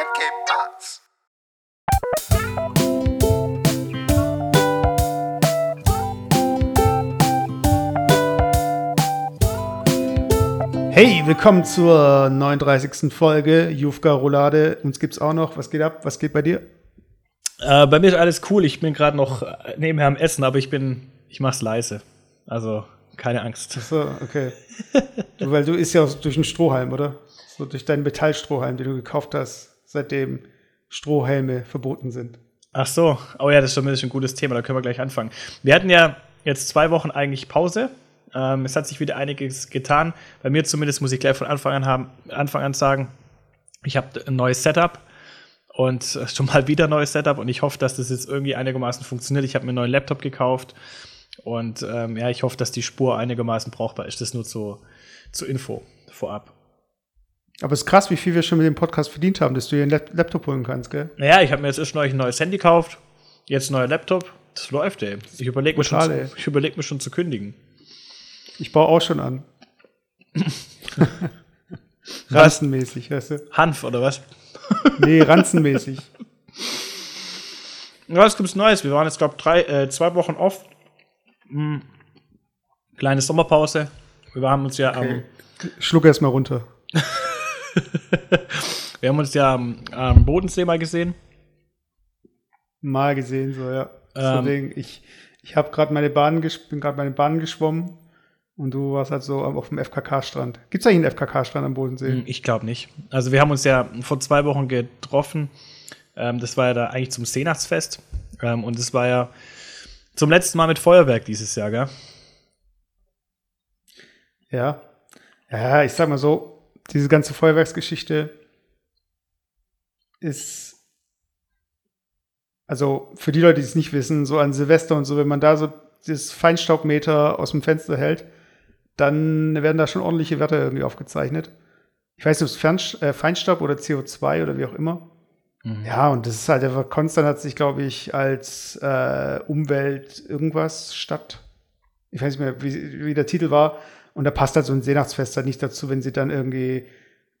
and Cape Parts. Hey, willkommen zur 39. Folge Jufka Roulade. Uns gibt's auch noch. Was geht ab? Was geht bei dir? Äh, bei mir ist alles cool. Ich bin gerade noch äh, nebenher am Essen, aber ich bin, ich mach's leise. Also keine Angst. Ach so, okay. du, weil du isst ja auch durch einen Strohhalm, oder? So durch deinen Metallstrohhalm, den du gekauft hast, seitdem Strohhelme verboten sind. Ach so, oh ja, das ist schon ein gutes Thema. Da können wir gleich anfangen. Wir hatten ja jetzt zwei Wochen eigentlich Pause. Ähm, es hat sich wieder einiges getan. Bei mir zumindest muss ich gleich von Anfang an, haben, Anfang an sagen, ich habe ein neues Setup und schon mal wieder ein neues Setup und ich hoffe, dass das jetzt irgendwie einigermaßen funktioniert. Ich habe mir einen neuen Laptop gekauft und ähm, ja, ich hoffe, dass die Spur einigermaßen brauchbar ist. Das nur zur, zur Info vorab. Aber es ist krass, wie viel wir schon mit dem Podcast verdient haben, dass du hier einen Laptop holen kannst, gell? Naja, ich habe mir jetzt erst neulich ein neues Handy gekauft, jetzt ein neuer Laptop. Das läuft, ey. Ich überlege mir, schon zu- ich überleg mir schon zu kündigen. Ich baue auch schon an. Ranzenmäßig, weißt du? Hanf oder was? Nee, ranzenmäßig. Ja, was gibt's Neues? Wir waren jetzt, glaube ich, äh, zwei Wochen off. Hm. Kleine Sommerpause. Wir haben uns ja Okay. Schluck erst mal runter. Wir haben uns ja am, am Bodensee mal gesehen. Mal gesehen, so, ja. Ähm. Ding. Ich, ich habe gerade meine Bahn, bin gerade meine Bahn geschwommen und du warst halt so auf dem FKK-Strand. Gibt's eigentlich einen FKK-Strand am Bodensee? Hm, Ich glaube nicht. Also wir haben uns ja vor zwei Wochen getroffen. Ähm, das war ja da eigentlich zum Seenachtsfest. Ähm, und das war ja zum letzten Mal mit Feuerwerk dieses Jahr, gell? Ja. Ja, ich sag mal so, diese ganze Feuerwerksgeschichte ist, also für die Leute, die es nicht wissen, so an Silvester und so, wenn man da so das Feinstaubmeter aus dem Fenster hält, dann werden da schon ordentliche Werte irgendwie aufgezeichnet. Ich weiß nicht, ob es äh, Feinstaub oder CO2 oder wie auch immer. Ja, und das ist halt einfach, Konstant hat sich, glaube ich, als äh, Umwelt irgendwas statt. Ich weiß nicht mehr, wie, wie der Titel war. Und da passt halt so ein Seenachtsfest halt nicht dazu, wenn sie dann irgendwie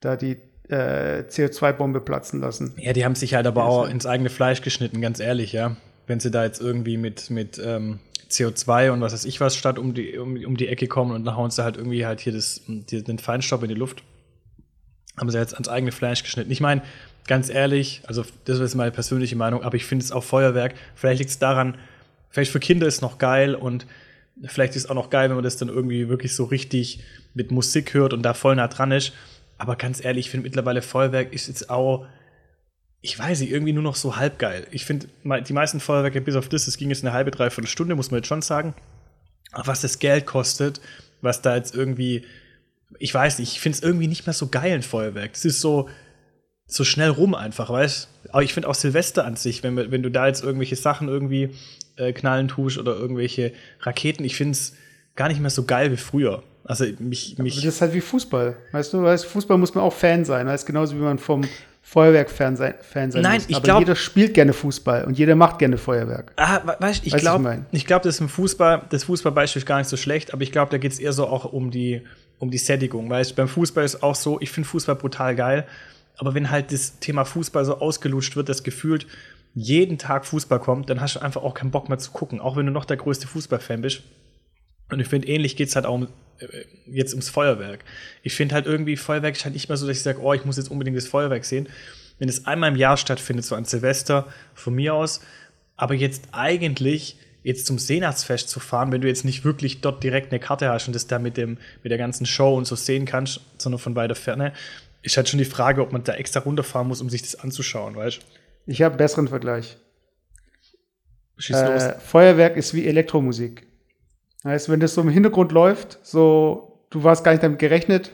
da die äh, CO2-Bombe platzen lassen. Ja, die haben sich halt aber auch ins eigene Fleisch geschnitten, ganz ehrlich, ja. Wenn sie da jetzt irgendwie mit, mit ähm, CO2 und was weiß ich was statt um die, um, um die Ecke kommen und dann hauen sie halt irgendwie halt hier das, die, den Feinstaub in die Luft, haben sie jetzt ans eigene Fleisch geschnitten. Ich meine, ganz ehrlich, also das ist meine persönliche Meinung, aber ich finde es auch Feuerwerk, vielleicht liegt es daran, vielleicht für Kinder ist es noch geil und vielleicht ist es auch noch geil, wenn man das dann irgendwie wirklich so richtig mit Musik hört und da voll nah dran ist. Aber ganz ehrlich, ich finde mittlerweile Feuerwerk ist jetzt auch, ich weiß nicht, irgendwie nur noch so halb geil. Ich finde, die meisten Feuerwerke, bis auf das, das ging jetzt eine halbe, dreiviertel Stunde, muss man jetzt schon sagen. Aber was das Geld kostet, was da jetzt irgendwie, ich weiß nicht, ich finde es irgendwie nicht mehr so geil, ein Feuerwerk. Das ist so, so schnell rum einfach, weißt Aber ich finde auch Silvester an sich, wenn, wenn du da jetzt irgendwelche Sachen irgendwie äh, knallen tust oder irgendwelche Raketen, ich finde es gar nicht mehr so geil wie früher. Also mich, Aber mich das ist halt wie Fußball. Weißt du, weißt, Fußball muss man auch Fan sein. Weißt genauso wie man vom Feuerwerk Fan sein, Fan sein Nein, muss. ich Aber glaub- jeder spielt gerne Fußball und jeder macht gerne Feuerwerk. Ah, we- weißt, ich ich glaube, mein? ich glaube, das im Fußball, das Fußballbeispiel ist gar nicht so schlecht, aber ich glaube, da geht es eher so auch um die, um die Sättigung. Weißt, beim Fußball ist auch so, ich finde Fußball brutal geil, aber wenn halt das Thema Fußball so ausgelutscht wird, das gefühlt jeden Tag Fußball kommt, dann hast du einfach auch keinen Bock mehr zu gucken, auch wenn du noch der größte Fußballfan bist. Und ich finde, ähnlich geht es halt auch um, äh, jetzt ums Feuerwerk. Ich finde halt irgendwie, Feuerwerk ist halt nicht mehr so, dass ich sage, oh, ich muss jetzt unbedingt das Feuerwerk sehen. Wenn es einmal im Jahr stattfindet, so an Silvester, von mir aus, aber jetzt eigentlich jetzt zum Seenachtsfest zu fahren, wenn du jetzt nicht wirklich dort direkt eine Karte hast und das da mit, dem, mit der ganzen Show und so sehen kannst, sondern von weiter Ferne, ist halt schon die Frage, ob man da extra runterfahren muss, um sich das anzuschauen, weißt du? Ich habe einen besseren Vergleich. Schieß los. Äh, Feuerwerk ist wie Elektromusik. Heißt, wenn das so im Hintergrund läuft, so, du warst gar nicht damit gerechnet,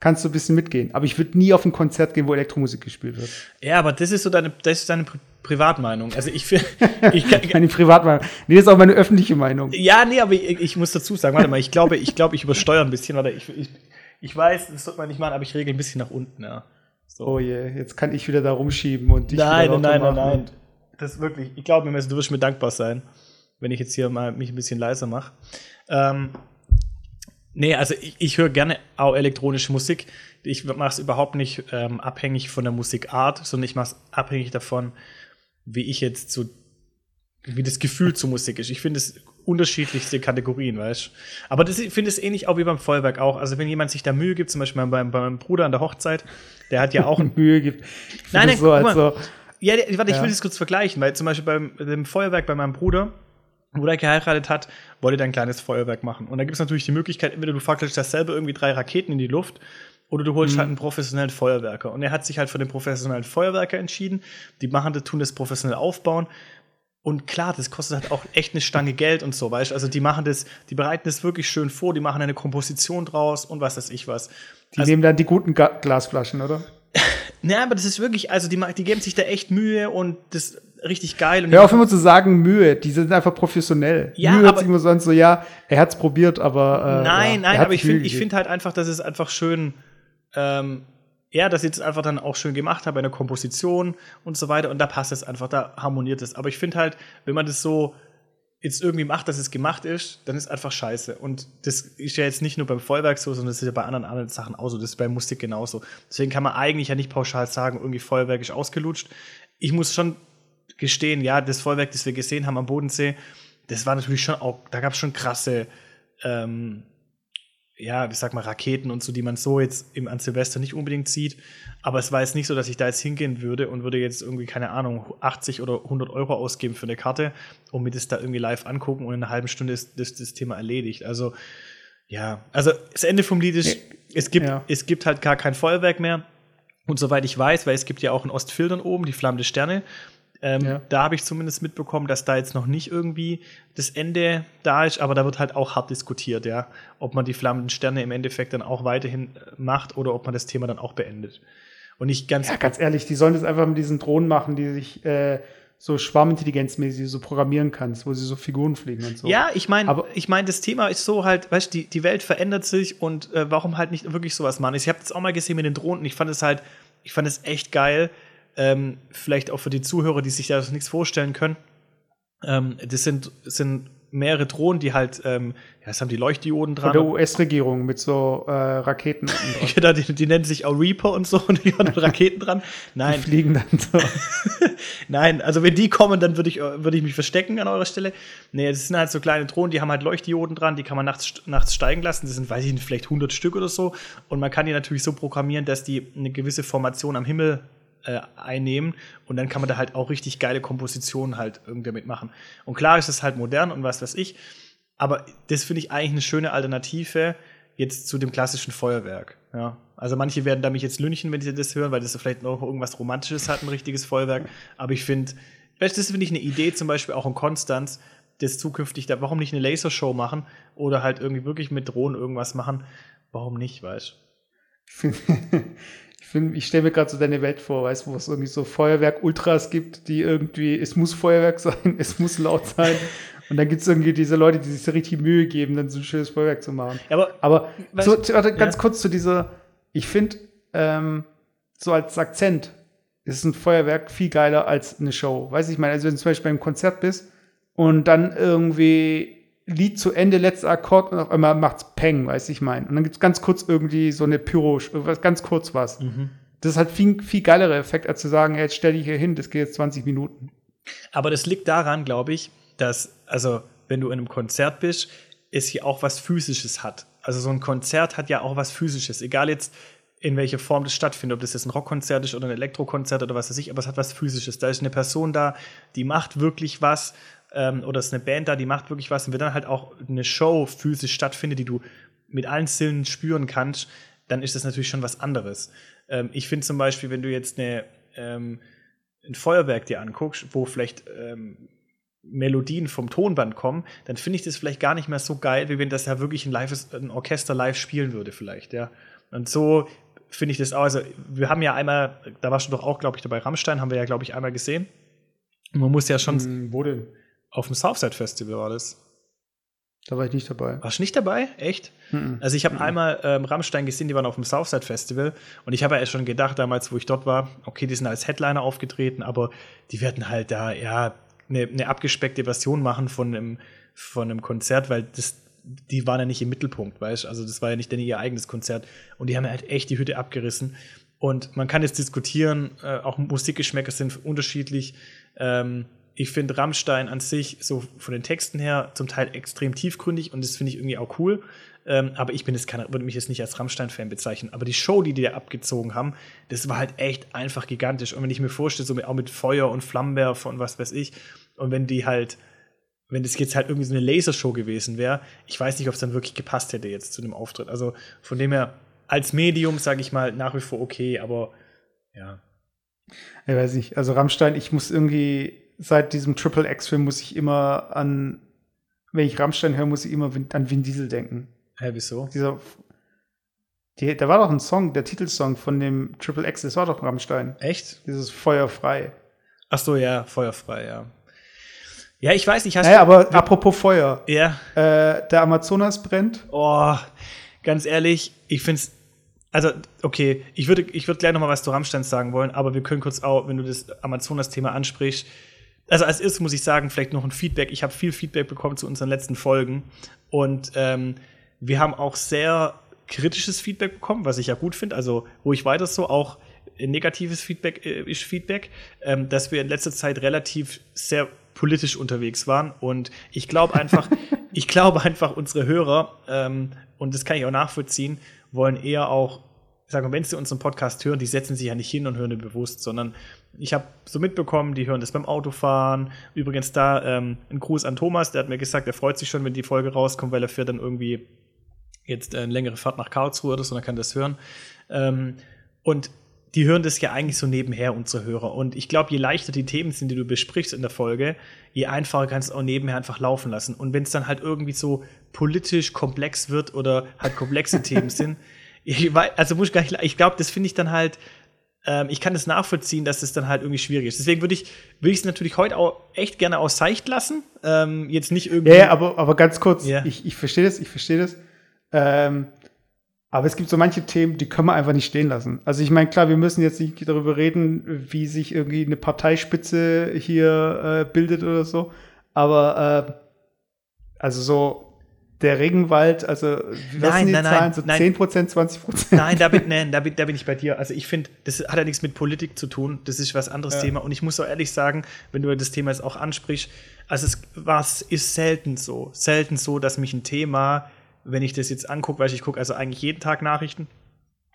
kannst du ein bisschen mitgehen. Aber ich würde nie auf ein Konzert gehen, wo Elektromusik gespielt wird. Ja, aber das ist so deine, das ist deine Pri Privatmeinung. Also ich finde, ich, kann- Meine Privatmeinung. Nee, das ist auch meine öffentliche Meinung. Ja, nee, aber ich, ich muss dazu sagen, warte mal, ich glaube, ich glaube, ich übersteuere ein bisschen, oder ich, ich, ich weiß, das sollte man nicht machen, aber ich regel ein bisschen nach unten, ja. So. Oh je, jetzt kann ich wieder da rumschieben und dich nein, wieder nein, nein, nein, nein. Das ist wirklich, ich glaube mir, du wirst mir dankbar sein, wenn ich jetzt hier mal mich ein bisschen leiser mache. Ähm, Nee, also ich, ich höre gerne auch elektronische Musik. Ich mache es überhaupt nicht ähm, abhängig von der Musikart, sondern ich mache es abhängig davon, wie ich jetzt so, wie das Gefühl zur Musik ist. Ich finde es unterschiedlichste Kategorien, weißt Aber das, ich finde es ähnlich auch wie beim Feuerwerk auch. Also wenn jemand sich da Mühe gibt, zum Beispiel bei, bei meinem Bruder an der Hochzeit, der hat ja auch Mühe gibt. Nein, nein, so, also, ja, warte, ich will das kurz vergleichen, weil zum Beispiel beim dem Feuerwerk bei meinem Bruder, wo er geheiratet hat, wollte er ein kleines Feuerwerk machen. Und da gibt es natürlich die Möglichkeit, entweder du fackelst dasselbe irgendwie drei Raketen in die Luft oder du holst mhm. halt einen professionellen Feuerwerker. Und er hat sich halt für den professionellen Feuerwerker entschieden. Die machen das, tun das professionell aufbauen. Und klar, das kostet halt auch echt eine Stange Geld und so, weißt du? Also die machen das, die bereiten das wirklich schön vor, die machen eine Komposition draus und was weiß ich was. Die also, nehmen dann die guten Ga Glasflaschen, oder? Ja, aber das ist wirklich, also die, die geben sich da echt Mühe und das richtig geil. Und Hör auf immer zu sagen Mühe, die sind einfach professionell. Ja, Mühe hört sich immer so an, so ja, er hat's probiert, aber äh, Nein, ja, nein, aber ich finde ich find halt einfach, dass es einfach schön ähm, ja, dass ich das einfach dann auch schön gemacht habe, eine Komposition und so weiter und da passt es einfach, da harmoniert es. Aber ich finde halt, wenn man das so jetzt irgendwie macht, dass es gemacht ist, dann ist einfach scheiße. Und das ist ja jetzt nicht nur beim Feuerwerk so, sondern das ist ja bei anderen, anderen Sachen auch so. Das ist bei Musik genauso. Deswegen kann man eigentlich ja nicht pauschal sagen, irgendwie Feuerwerk ist ausgelutscht. Ich muss schon gestehen, ja, das Feuerwerk, das wir gesehen haben am Bodensee, das war natürlich schon auch, da gab es schon krasse, ähm, ja, ich sag mal, Raketen und so, die man so jetzt im, an Silvester nicht unbedingt sieht. Aber es war jetzt nicht so, dass ich da jetzt hingehen würde und würde jetzt irgendwie, keine Ahnung, 80 oder 100 Euro ausgeben für eine Karte und mir das da irgendwie live angucken und in einer halben Stunde ist das, das Thema erledigt. Also, ja, also das Ende vom Lied ist, es gibt, ja. es gibt halt gar kein Feuerwerk mehr. Und soweit ich weiß, weil es gibt ja auch in Ostfildern oben die Flammende Sterne, ähm, ja. Da habe ich zumindest mitbekommen, dass da jetzt noch nicht irgendwie das Ende da ist, aber da wird halt auch hart diskutiert, ja, ob man die flammenden Sterne im Endeffekt dann auch weiterhin äh, macht oder ob man das Thema dann auch beendet. Und nicht ganz. Ja, ganz ehrlich, die sollen das einfach mit diesen Drohnen machen, die sich äh, so schwarmintelligenzmäßig so programmieren kannst, wo sie so Figuren fliegen und so. Ja, ich meine, ich meine, das Thema ist so halt, weißt du, die, die Welt verändert sich und äh, warum halt nicht wirklich sowas machen? Ich habe das auch mal gesehen mit den Drohnen. Ich fand es halt, ich fand es echt geil, ähm, vielleicht auch für die Zuhörer, die sich da nichts vorstellen können. Ähm, das sind, sind mehrere Drohnen, die halt, ähm, ja, das haben die Leuchtdioden dran. Von der US-Regierung mit so äh, Raketen. genau, die, die, nennen sich auch Reaper und so und die haben Raketen dran. Nein. Die fliegen dann so. Nein, also wenn die kommen, dann würde ich, würd ich mich verstecken an eurer Stelle. Nee, das sind halt so kleine Drohnen, die haben halt Leuchtdioden dran, die kann man nachts, nachts steigen lassen. Das sind, weiß ich nicht, vielleicht 100 Stück oder so. Und man kann die natürlich so programmieren, dass die eine gewisse Formation am Himmel äh, einnehmen und dann kann man da halt auch richtig geile Kompositionen halt irgendwie mitmachen. Und klar ist es halt modern und was weiß ich, aber das finde ich eigentlich eine schöne Alternative jetzt zu dem klassischen Feuerwerk. Ja. Also manche werden da mich jetzt lünchen, wenn sie das hören, weil das vielleicht noch irgendwas Romantisches hat, ein richtiges Feuerwerk. Aber ich finde, das finde ich eine Idee, zum Beispiel auch in Konstanz, das zukünftig da, warum nicht eine Lasershow machen oder halt irgendwie wirklich mit Drohnen irgendwas machen? Warum nicht, weißt du? ich, ich stelle mir gerade so deine Welt vor, weißt du, wo es irgendwie so Feuerwerk-Ultras gibt, die irgendwie, es muss Feuerwerk sein, es muss laut sein. Und dann gibt es irgendwie diese Leute, die sich so richtig Mühe geben, dann so ein schönes Feuerwerk zu machen. Ja, aber aber so, warte, ganz ja. kurz zu dieser, ich finde, ähm, so als Akzent ist ein Feuerwerk viel geiler als eine Show. Weiß ich meine, also wenn du zum Beispiel beim Konzert bist und dann irgendwie Lied zu Ende, letzter Akkord und auf einmal macht's Peng, weiß ich mein. Und dann gibt's ganz kurz irgendwie so eine Pyro, ganz kurz was. Mhm. Das ist halt viel, viel geilerer Effekt, als zu sagen, hey, jetzt stell dich hier hin, das geht jetzt 20 Minuten. Aber das liegt daran, glaube ich, dass, also, wenn du in einem Konzert bist, es hier auch was Physisches hat. Also so ein Konzert hat ja auch was Physisches. Egal jetzt, in welcher Form das stattfindet, ob das jetzt ein Rockkonzert ist oder ein Elektrokonzert oder was weiß ich, aber es hat was Physisches. Da ist eine Person da, die macht wirklich was ähm, oder es ist eine Band da, die macht wirklich was und wenn dann halt auch eine Show physisch stattfindet, die du mit allen Sinnen spüren kannst, dann ist das natürlich schon was anderes. Ähm, ich finde zum Beispiel, wenn du jetzt eine, ähm, ein Feuerwerk dir anguckst, wo vielleicht ähm, Melodien vom Tonband kommen, dann finde ich das vielleicht gar nicht mehr so geil, wie wenn das ja wirklich ein, live, ein Orchester live spielen würde, vielleicht, ja. Und so finde ich das auch. Also, wir haben ja einmal, da warst du doch auch, glaube ich, dabei, Rammstein haben wir ja, glaube ich, einmal gesehen. Man muss ja schon. Hm, wo denn? Auf dem Southside Festival war das. Da war ich nicht dabei. Warst du nicht dabei? Echt? Mhm. Also ich habe einmal ähm, Rammstein gesehen, die waren auf dem Southside Festival und ich habe ja schon gedacht, damals, wo ich dort war, okay, die sind als Headliner aufgetreten, aber die werden halt da, ja, eine, eine abgespeckte Version machen von einem, von einem Konzert, weil das die waren ja nicht im Mittelpunkt, weißt du? Also das war ja nicht denn ihr eigenes Konzert. Und die haben ja halt echt die Hütte abgerissen. Und man kann jetzt diskutieren, äh, auch Musikgeschmäcker sind unterschiedlich. Ähm, ich finde Rammstein an sich so von den Texten her zum Teil extrem tiefgründig und das finde ich irgendwie auch cool. Ähm, aber ich bin jetzt keiner, würde mich jetzt nicht als Rammstein-Fan bezeichnen. Aber die Show, die die da abgezogen haben, das war halt echt einfach gigantisch. Und wenn ich mir vorstelle, so mit, auch mit Feuer und Flammenwerfer und was weiß ich, und wenn die halt, wenn das jetzt halt irgendwie so eine Lasershow gewesen wäre, ich weiß nicht, ob es dann wirklich gepasst hätte jetzt zu dem Auftritt. Also von dem her, als Medium, sage ich mal, nach wie vor okay, aber ja. Ich weiß nicht, also Rammstein, ich muss irgendwie, seit diesem Triple X-Film muss ich immer an, wenn ich Rammstein höre, muss ich immer an Vin Diesel denken. Hä, wieso? Dieser, die, da war doch ein Song, der Titelsong von dem Triple X, das war doch Rammstein. Echt? Dieses Feuerfrei. Ach so, ja, feuerfrei, ja. Ja, ich weiß nicht, hast naja, aber apropos Feuer. Ja. Äh, der Amazonas brennt. Oh, ganz ehrlich, ich find's. Also, okay, ich würde ich würd gleich noch mal was zu Rammstein sagen wollen, aber wir können kurz auch, wenn du das Amazonas-Thema ansprichst, also als erstes muss ich sagen, vielleicht noch ein Feedback. Ich habe viel Feedback bekommen zu unseren letzten Folgen und ähm, wir haben auch sehr kritisches Feedback bekommen, was ich ja gut finde. Also ruhig weiter so, auch negatives Feedback äh, ist Feedback, ähm, dass wir in letzter Zeit relativ sehr politisch unterwegs waren. Und ich glaube einfach, ich glaube einfach, unsere Hörer, ähm, und das kann ich auch nachvollziehen, wollen eher auch, sagen, wenn sie unseren Podcast hören, die setzen sich ja nicht hin und hören den bewusst, sondern ich habe so mitbekommen, die hören das beim Autofahren. Übrigens da ähm, ein Gruß an Thomas, der hat mir gesagt, er freut sich schon, wenn die Folge rauskommt, weil er fährt dann irgendwie jetzt eine längere Fahrt nach Karlsruhe oder so, dann kann das hören. Ähm, und die hören das ja eigentlich so nebenher, unsere Hörer. Und ich glaube, je leichter die Themen sind, die du besprichst in der Folge, je einfacher kannst du auch nebenher einfach laufen lassen. Und wenn es dann halt irgendwie so politisch komplex wird oder halt komplexe Themen sind, ich weiß, also muss ich gar nicht, ich glaube, das finde ich dann halt, ähm, ich kann das nachvollziehen, dass das dann halt irgendwie schwierig ist. Deswegen würde ich würde ich es natürlich heute auch echt gerne aus Seicht lassen. Ähm, jetzt nicht irgendwie. Ja, aber, aber ganz kurz, ja. ich, ich verstehe das, ich verstehe das. Ähm, aber es gibt so manche Themen, die können wir einfach nicht stehen lassen. Also ich meine, klar, wir müssen jetzt nicht darüber reden, wie sich irgendwie eine Parteispitze hier äh, bildet oder so. Aber äh, also so der Regenwald, also wie nein, sind die nein, Zahlen? So nein, 10 20 Nein, da bin, nein da, bin, da bin ich bei dir. Also ich finde, das hat ja nichts mit Politik zu tun. Das ist was anderes ja. Thema. Und ich muss auch ehrlich sagen, wenn du das Thema jetzt auch ansprichst, also es was ist selten so. Selten so, dass mich ein Thema wenn ich das jetzt angucke, weil ich gucke also eigentlich jeden Tag Nachrichten.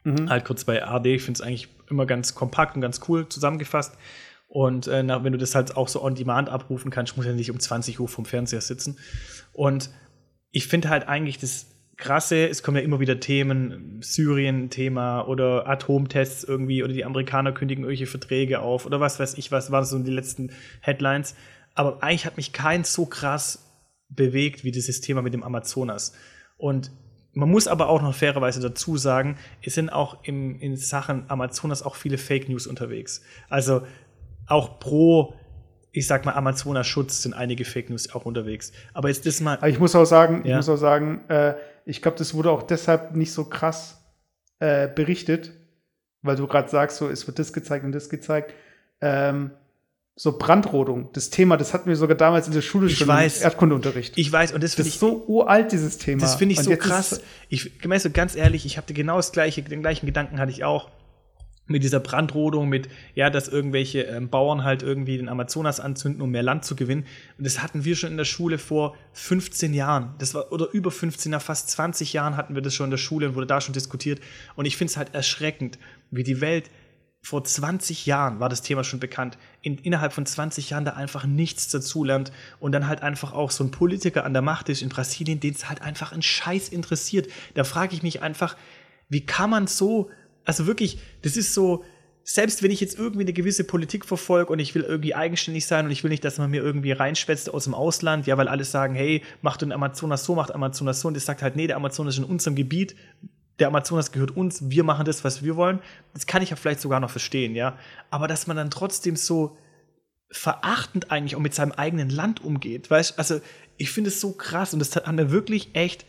Mhm. Halt kurz bei AD, ich finde es eigentlich immer ganz kompakt und ganz cool zusammengefasst. Und äh, wenn du das halt auch so on demand abrufen kannst, muss ja nicht um 20 Uhr vom Fernseher sitzen. Und ich finde halt eigentlich das Krasse, es kommen ja immer wieder Themen, Syrien-Thema oder Atomtests irgendwie oder die Amerikaner kündigen irgendwelche Verträge auf oder was weiß ich, was waren so die letzten Headlines. Aber eigentlich hat mich kein so krass bewegt wie dieses Thema mit dem Amazonas. Und man muss aber auch noch fairerweise dazu sagen, es sind auch im, in Sachen Amazonas auch viele Fake News unterwegs. Also auch pro, ich sag mal, Amazonas-Schutz sind einige Fake News auch unterwegs. Aber jetzt das mal. Aber ich muss auch sagen, ja. ich muss auch sagen, äh, ich glaube, das wurde auch deshalb nicht so krass äh, berichtet, weil du gerade sagst, so es wird das gezeigt und das gezeigt. Ähm, so Brandrodung, das Thema, das hatten wir sogar damals in der Schule ich schon weiß, im Erdkundeunterricht. Ich weiß, und das finde ich so uralt, dieses Thema. Das finde ich und so krass. Ich gemein so ganz ehrlich, ich hatte genau das gleiche, den gleichen Gedanken hatte ich auch mit dieser Brandrodung, mit, ja, dass irgendwelche ähm, Bauern halt irgendwie den Amazonas anzünden, um mehr Land zu gewinnen. Und das hatten wir schon in der Schule vor 15 Jahren. Das war, oder über 15, nach fast 20 Jahren hatten wir das schon in der Schule und wurde da schon diskutiert. Und ich finde es halt erschreckend, wie die Welt vor 20 Jahren war das Thema schon bekannt. In, innerhalb von 20 Jahren da einfach nichts dazulernt und dann halt einfach auch so ein Politiker an der Macht ist in Brasilien, den es halt einfach ein Scheiß interessiert. Da frage ich mich einfach, wie kann man so, also wirklich, das ist so, selbst wenn ich jetzt irgendwie eine gewisse Politik verfolge und ich will irgendwie eigenständig sein und ich will nicht, dass man mir irgendwie reinschwätzt aus dem Ausland, ja, weil alle sagen, hey, mach du den Amazonas so, macht Amazonas so und das sagt halt, nee, der Amazonas ist in unserem Gebiet, der Amazonas gehört uns, wir machen das, was wir wollen. Das kann ich ja vielleicht sogar noch verstehen, ja. Aber dass man dann trotzdem so verachtend eigentlich auch mit seinem eigenen Land umgeht, weißt also ich finde es so krass und das hat mir wirklich echt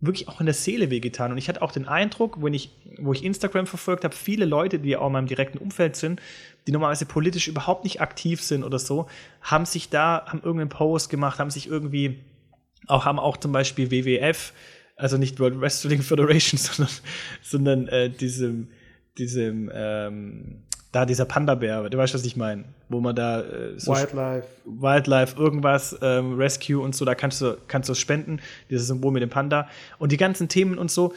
wirklich auch in der Seele wehgetan. Und ich hatte auch den Eindruck, wenn ich wo ich Instagram verfolgt habe, viele Leute, die auch in meinem direkten Umfeld sind, die normalerweise politisch überhaupt nicht aktiv sind oder so, haben sich da haben irgendeinen Post gemacht, haben sich irgendwie auch haben auch zum Beispiel WWF, also nicht World Wrestling Federation, sondern, sondern äh, diesem, diesem, ähm, da dieser Panda-Bär, du weißt, was ich meine, wo man da äh, so Wildlife. Wildlife, irgendwas, ähm, Rescue und so, da kannst du, kannst du spenden, dieses Symbol mit dem Panda. Und die ganzen Themen und so,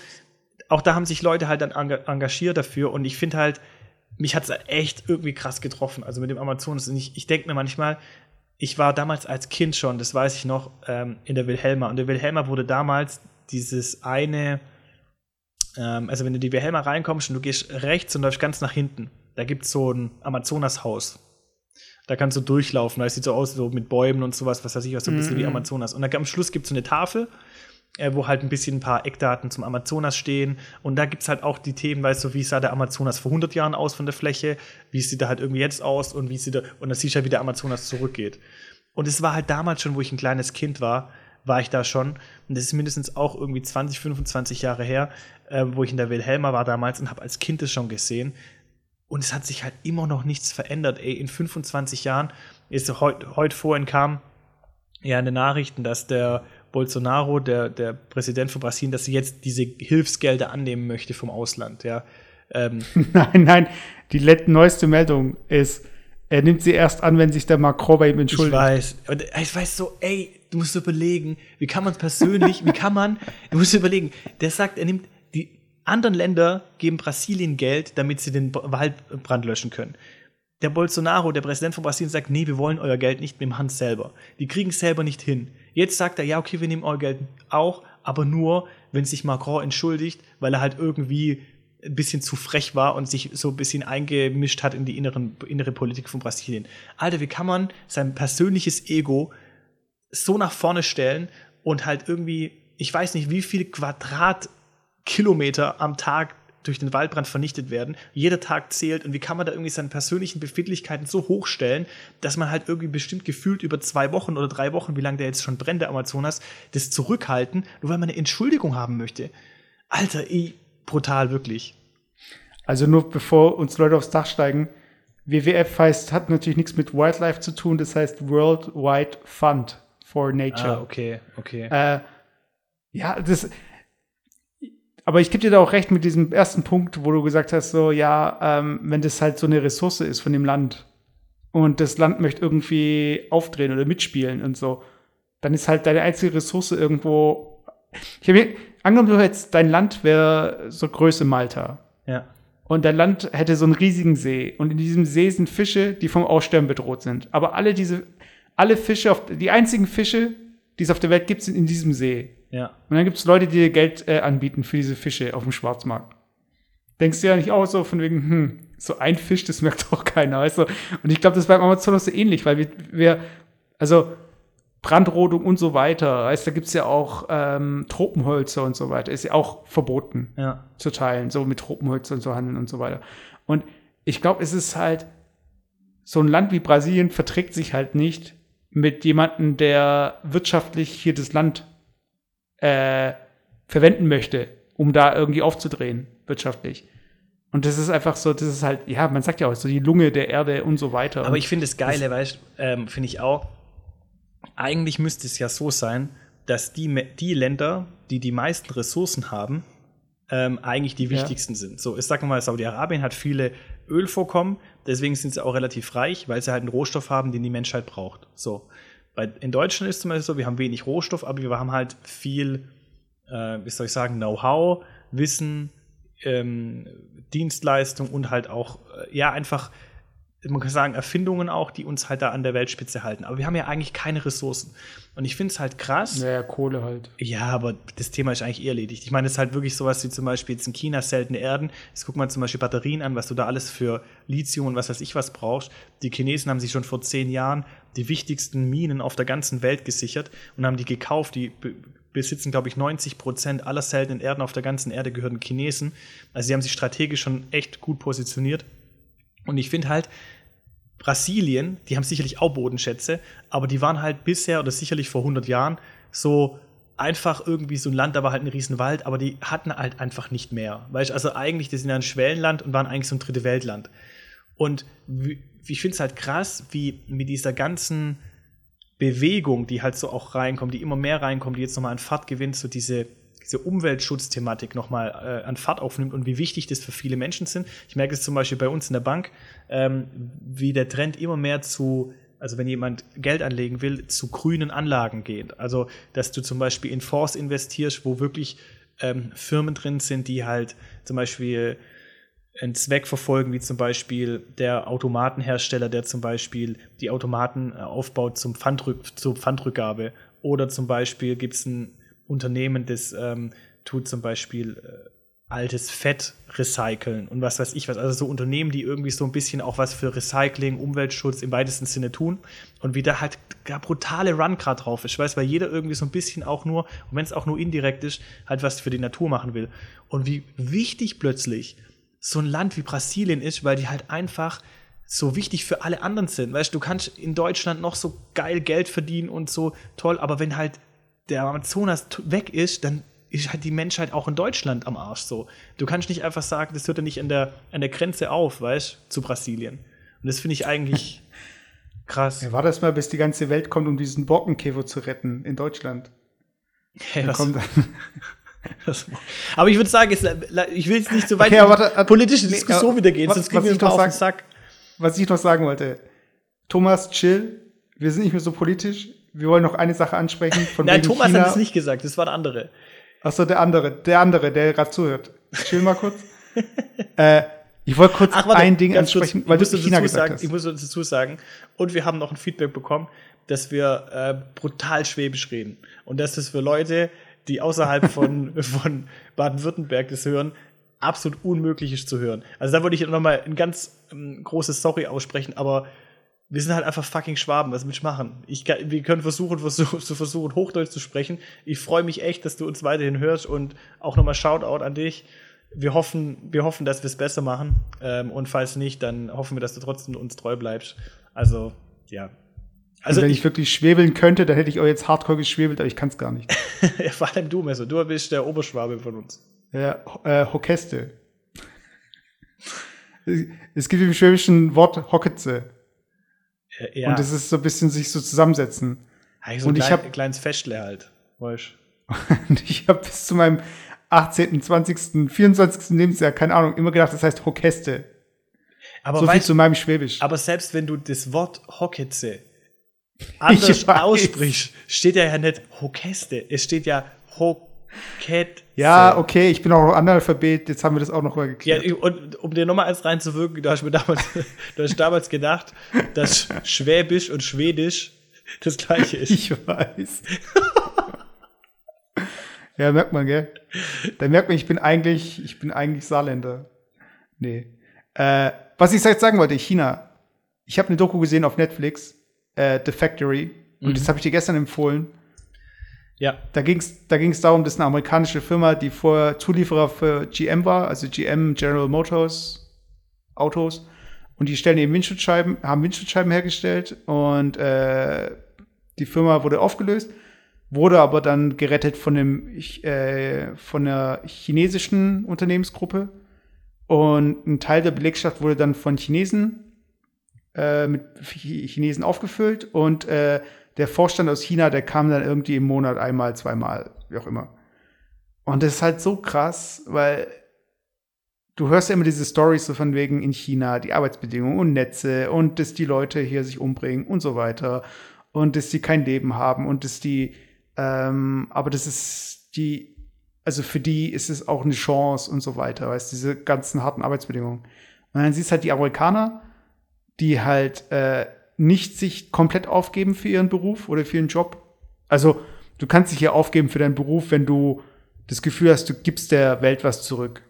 auch da haben sich Leute halt dann engagiert dafür und ich finde halt, mich hat es echt irgendwie krass getroffen, also mit dem Amazonas. Und ich, ich denke mir manchmal, ich war damals als Kind schon, das weiß ich noch, ähm, in der Wilhelma. Und der Wilhelma wurde damals dieses eine, ähm, also wenn du in die Wilhelma reinkommst und du gehst rechts und läufst ganz nach hinten, da gibt es so ein Amazonashaus. Da kannst du durchlaufen, da sieht so aus, so mit Bäumen und sowas, was weiß ich, was so ein bisschen mm -hmm. wie mhm. Amazonas. Und dann am Schluss gibt es so eine Tafel äh, wo halt ein bisschen ein paar Eckdaten zum Amazonas stehen. Und da gibt es halt auch die Themen, weißt du, wie sah der Amazonas vor 100 Jahren aus von der Fläche, wie sieht er halt irgendwie jetzt aus und wie sieht er, und dann siehst du halt, wie der Amazonas zurückgeht. Und es war halt damals schon, wo ich ein kleines Kind war, war ich da schon. Und das ist mindestens auch irgendwie 20, 25 Jahre her, äh, wo ich in der Wilhelma war damals und habe als Kind das schon gesehen. Und es hat sich halt immer noch nichts verändert. Ey, in 25 Jahren ist heute heut vorhin kam ja in den Nachrichten, dass der Bolsonaro, der, der Präsident von Brasilien, dass sie jetzt diese Hilfsgelder annehmen möchte vom Ausland. Ja. Ähm. nein, nein, die neueste Meldung ist, er nimmt sie erst an, wenn sich der Macron bei ihm entschuldigt. Ich weiß. Und ich weiß so, ey, du musst überlegen, wie kann man persönlich, wie kann man, du musst überlegen, der sagt, er nimmt, anderen Länder geben Brasilien Geld, damit sie den Waldbrand löschen können. Der Bolsonaro, der Präsident von Brasilien, sagt, nee, wir wollen euer Geld nicht mit dem Hand selber. Die kriegen es selber nicht hin. Jetzt sagt er, ja, okay, wir nehmen euer Geld auch, aber nur, wenn sich Macron entschuldigt, weil er halt irgendwie ein bisschen zu frech war und sich so ein bisschen eingemischt hat in die inneren, innere Politik von Brasilien. Alter, wie kann man sein persönliches Ego so nach vorne stellen und halt irgendwie, ich weiß nicht, wie viele Quadratkilometer am Tag durch den Waldbrand vernichtet werden. Jeder Tag zählt und wie kann man da irgendwie seine persönlichen Befindlichkeiten so hochstellen, dass man halt irgendwie bestimmt gefühlt über zwei Wochen oder drei Wochen, wie lange der jetzt schon brennt, der Amazonas, das zurückhalten, nur weil man eine Entschuldigung haben möchte. Alter, ey, brutal, wirklich. Also nur bevor uns Leute aufs Dach steigen, WWF heißt, hat natürlich nichts mit Wildlife zu tun, das heißt Worldwide Fund for Nature. Ah, okay, okay. Äh, ja, das, aber ich gebe dir da auch recht mit diesem ersten Punkt, wo du gesagt hast, so, ja, ähm, wenn das halt so eine Ressource ist von dem Land und das Land möchte irgendwie aufdrehen oder mitspielen und so, dann ist halt deine einzige Ressource irgendwo. Ich habe mir angenommen, du hättest dein Land wäre so Größe Malta. Ja. Und dein Land hätte so einen riesigen See. Und in diesem See sind Fische, die vom Aussterben bedroht sind. Aber alle diese, alle Fische, auf, die einzigen Fische, die es auf der Welt gibt, sind in diesem See. Ja. Und dann gibt es Leute, die dir Geld äh, anbieten für diese Fische auf dem Schwarzmarkt. Denkst du ja nicht auch so von wegen, hm, so ein Fisch, das merkt doch keiner, weißt du? Und ich glaube, das ist beim Amazonas so ähnlich, weil wir, wir also Brandrodung und so weiter, weißt, da gibt es ja auch ähm, Tropenholzer und so weiter, ist ja auch verboten ja. zu teilen, so mit Tropenholzern zu handeln und so weiter. Und ich glaube, es ist halt, so ein Land wie Brasilien verträgt sich halt nicht mit jemandem, der wirtschaftlich hier das Land äh, verwenden möchte, um da irgendwie aufzudrehen, wirtschaftlich. Und das ist einfach so, das ist halt, ja, man sagt ja auch so die Lunge der Erde und so weiter. Aber ich finde das Geile, weißt ähm, finde ich auch, eigentlich müsste es ja so sein, dass die, die Länder, die die meisten Ressourcen haben, ähm, eigentlich die wichtigsten ja. sind. So, ich sage mal, Saudi-Arabien hat viele Ölvorkommen, deswegen sind sie auch relativ reich, weil sie halt einen Rohstoff haben, den die Menschheit braucht. So. Bei, in Deutschland ist es zum Beispiel so, wir haben wenig Rohstoff, aber wir haben halt viel, äh, wie soll ich sagen, Know-how, Wissen, ähm, Dienstleistung und halt auch, äh, ja, einfach man kann sagen, Erfindungen auch, die uns halt da an der Weltspitze halten. Aber wir haben ja eigentlich keine Ressourcen. Und ich finde es halt krass. Naja, Kohle halt. Ja, aber das Thema ist eigentlich erledigt. Ich meine, es ist halt wirklich sowas wie zum Beispiel jetzt in China seltene Erden. Jetzt guck mal zum Beispiel Batterien an, was du da alles für Lithium und was weiß ich was brauchst. Die Chinesen haben sich schon vor zehn Jahren die wichtigsten Minen auf der ganzen Welt gesichert und haben die gekauft. Die besitzen, glaube ich, 90 Prozent aller seltenen Erden auf der ganzen Erde gehören Chinesen. Also sie haben sich strategisch schon echt gut positioniert. Und ich finde halt, Brasilien, die haben sicherlich auch Bodenschätze, aber die waren halt bisher oder sicherlich vor 100 Jahren so einfach irgendwie so ein Land, da war halt ein Riesenwald, aber die hatten halt einfach nicht mehr. Weißt also eigentlich, die sind ja ein Schwellenland und waren eigentlich so ein dritte Weltland. Und ich finde es halt krass, wie mit dieser ganzen Bewegung, die halt so auch reinkommt, die immer mehr reinkommt, die jetzt nochmal an Fahrt gewinnt, so diese, diese Umweltschutzthematik nochmal äh, an Fahrt aufnimmt und wie wichtig das für viele Menschen sind. Ich merke es zum Beispiel bei uns in der Bank, ähm, wie der Trend immer mehr zu also wenn jemand Geld anlegen will, zu grünen Anlagen geht. Also, dass du zum Beispiel in Fonds investierst, wo wirklich ähm, Firmen drin sind, die halt zum Beispiel einen Zweck verfolgen, wie zum Beispiel der Automatenhersteller, der zum Beispiel die Automaten äh, aufbaut zum Pfandrück zur Pfandrückgabe. Oder zum Beispiel gibt es ein Unternehmen, das ähm, tut zum Beispiel äh, altes Fett recyceln und was weiß ich was. Also so Unternehmen, die irgendwie so ein bisschen auch was für Recycling, Umweltschutz im weitesten Sinne tun und wie da halt gar brutale Run gerade drauf ist. Ich weiß, weil jeder irgendwie so ein bisschen auch nur, und wenn es auch nur indirekt ist, halt was für die Natur machen will. Und wie wichtig plötzlich so ein Land wie Brasilien ist, weil die halt einfach so wichtig für alle anderen sind. Weißt du, du kannst in Deutschland noch so geil Geld verdienen und so toll, aber wenn halt der Amazonas weg ist, dann ist halt die Menschheit auch in Deutschland am Arsch so. Du kannst nicht einfach sagen, das hört ja nicht an der, an der Grenze auf, weißt zu Brasilien. Und das finde ich eigentlich krass. Ja, war das mal, bis die ganze Welt kommt, um diesen Borkenkäfer zu retten in Deutschland. Hey, was, das, aber ich würde sagen, ich will jetzt nicht so weit okay, warte, in politische Diskussion nee, wieder gehen, sonst kriegen wir paar auf den Sack. Was ich noch sagen wollte, Thomas, chill, wir sind nicht mehr so politisch. Wir wollen noch eine Sache ansprechen. Von Nein, Thomas China. hat es nicht gesagt, das war der andere. Achso, der andere, der andere, der gerade zuhört. Chill mal kurz. äh, ich wollte kurz Ach, warte, ein Ding ansprechen, kurz, weil du China gesagt sagen, hast. Ich muss dazu sagen, und wir haben noch ein Feedback bekommen, dass wir äh, brutal schwäbisch reden. Und dass das für Leute, die außerhalb von, von Baden-Württemberg das hören, absolut unmöglich ist zu hören. Also da würde ich noch mal ein ganz ähm, großes Sorry aussprechen, aber wir sind halt einfach fucking Schwaben, was will ich machen? Ich, wir können versuchen, versuchen, zu versuchen, Hochdeutsch zu sprechen. Ich freue mich echt, dass du uns weiterhin hörst und auch nochmal Shoutout an dich. Wir hoffen, wir hoffen, dass wir es besser machen. Ähm, und falls nicht, dann hoffen wir, dass du trotzdem uns treu bleibst. Also, ja. Also, wenn ich, ich, wirklich schwebeln könnte, dann hätte ich auch jetzt hardcore geschwebelt, aber ich kann es gar nicht. ja, vor allem du, Messer. Du bist der Oberschwabe von uns. Ja, äh, Hokeste. es gibt im schwäbischen Wort Hocketze. Ja. Und das ist so ein bisschen sich so zusammensetzen. Also und klein, ich habe kleines Festle halt, weißt Und ich habe bis zu meinem 18., 20., 24. Lebensjahr, keine Ahnung, immer gedacht, das heißt Hokeste. Aber so viel zu meinem Schwäbisch. Aber selbst wenn du das Wort Hoketze anders aussprichst, steht ja nicht Hokeste, es steht ja Hokeste. Cat. Ja, okay, ich bin auch Analphabet, jetzt haben wir das auch noch mal geklärt. Ja, und um dir nochmal eins reinzuwirken, du hast mir damals, du hast damals gedacht, dass Schwäbisch und Schwedisch das gleiche ist. Ich weiß. ja, merkt man, gell? Da merkt man, ich bin eigentlich, ich bin eigentlich Saarländer. Nee. Äh, was ich jetzt sagen wollte, China. Ich habe eine Doku gesehen auf Netflix, äh, The Factory, und mhm. das habe ich dir gestern empfohlen. Ja. Da ging es da ging's darum, dass eine amerikanische Firma, die vorher Zulieferer für GM war, also GM General Motors Autos, und die stellen eben Windschutzscheiben, haben Windschutzscheiben hergestellt und äh, die Firma wurde aufgelöst, wurde aber dann gerettet von dem äh, von der chinesischen Unternehmensgruppe und ein Teil der Belegschaft wurde dann von Chinesen äh, mit Chinesen aufgefüllt und äh, der Vorstand aus China, der kam dann irgendwie im Monat einmal, zweimal, wie auch immer. Und das ist halt so krass, weil du hörst ja immer diese Stories so von wegen in China, die Arbeitsbedingungen und Netze und dass die Leute hier sich umbringen und so weiter und dass die kein Leben haben und dass die, ähm, aber das ist die, also für die ist es auch eine Chance und so weiter, weißt diese ganzen harten Arbeitsbedingungen. Und dann siehst du halt die Amerikaner, die halt äh, nicht sich komplett aufgeben für ihren Beruf oder für ihren Job. Also du kannst dich ja aufgeben für deinen Beruf, wenn du das Gefühl hast, du gibst der Welt was zurück.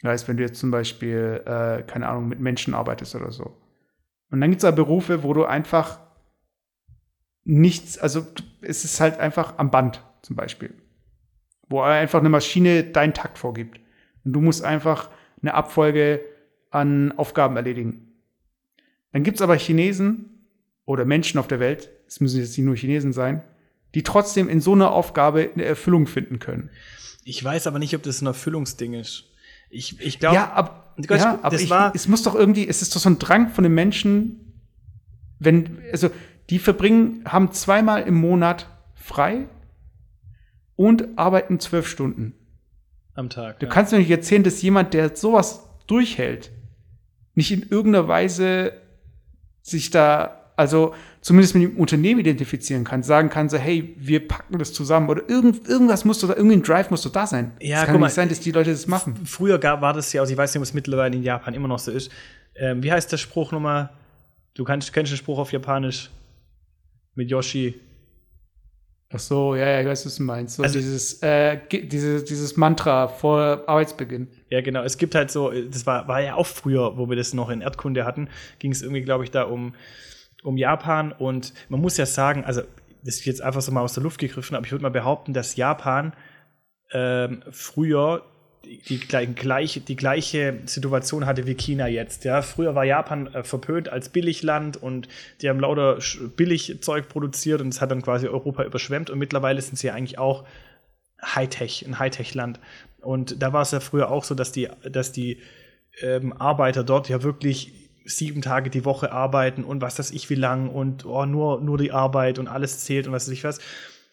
Das heißt, wenn du jetzt zum Beispiel, äh, keine Ahnung, mit Menschen arbeitest oder so. Und dann gibt es aber Berufe, wo du einfach nichts, also es ist halt einfach am Band zum Beispiel. Wo einfach eine Maschine deinen Takt vorgibt. Und du musst einfach eine Abfolge an Aufgaben erledigen. Dann gibt es aber Chinesen, oder Menschen auf der Welt, es müssen jetzt nicht nur Chinesen sein, die trotzdem in so einer Aufgabe eine Erfüllung finden können. Ich weiß aber nicht, ob das ein Erfüllungsding ist. Ich, ich glaube, ja, ab, ja, aber ich, es muss doch irgendwie, es ist doch so ein Drang von den Menschen, wenn, also die verbringen, haben zweimal im Monat frei und arbeiten zwölf Stunden. Am Tag. Du ja. kannst mir nicht erzählen, dass jemand, der sowas durchhält, nicht in irgendeiner Weise sich da also zumindest mit dem Unternehmen identifizieren kann, sagen kann, so, hey, wir packen das zusammen oder irgend, irgendwas muss da, irgendein Drive muss da sein. Ja, es kann nicht sein, dass die Leute das machen. Früher gab, war das ja, also ich weiß nicht, ob es mittlerweile in Japan immer noch so ist. Ähm, wie heißt der Spruch nochmal? Du kannst, kennst den Spruch auf Japanisch mit Yoshi. Ach so, ja, ja, ich weiß, was du meinst. So also, dieses, äh, dieses, dieses Mantra vor Arbeitsbeginn. Ja, genau. Es gibt halt so, das war, war ja auch früher, wo wir das noch in Erdkunde hatten, ging es irgendwie, glaube ich, da um um Japan und man muss ja sagen, also das ist jetzt einfach so mal aus der Luft gegriffen, aber ich würde mal behaupten, dass Japan ähm, früher die, die, gleiche, die gleiche Situation hatte wie China jetzt. Ja, früher war Japan äh, verpönt als Billigland und die haben lauter Billigzeug produziert und es hat dann quasi Europa überschwemmt und mittlerweile sind sie eigentlich auch Hightech, ein Hightech-Land. Und da war es ja früher auch so, dass die, dass die ähm, Arbeiter dort ja wirklich sieben Tage die Woche arbeiten und was weiß ich wie lang und oh, nur, nur die Arbeit und alles zählt und was weiß ich was.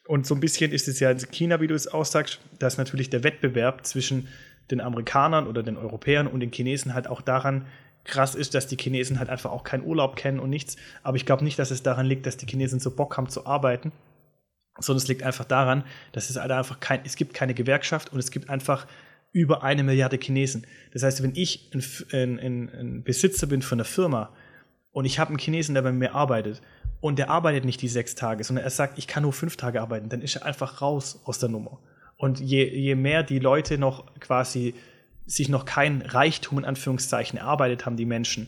Und so ein bisschen ist es ja in China, wie du es aussagst, dass natürlich der Wettbewerb zwischen den Amerikanern oder den Europäern und den Chinesen halt auch daran krass ist, dass die Chinesen halt einfach auch keinen Urlaub kennen und nichts. Aber ich glaube nicht, dass es daran liegt, dass die Chinesen so Bock haben zu arbeiten, sondern es liegt einfach daran, dass es halt einfach kein, es gibt keine Gewerkschaft und es gibt einfach über eine Milliarde Chinesen. Das heißt, wenn ich ein, ein, ein Besitzer bin von einer Firma und ich habe einen Chinesen, der bei mir arbeitet und der arbeitet nicht die sechs Tage, sondern er sagt, ich kann nur fünf Tage arbeiten, dann ist er einfach raus aus der Nummer. Und je, je mehr die Leute noch quasi sich noch kein Reichtum in Anführungszeichen erarbeitet haben, die Menschen,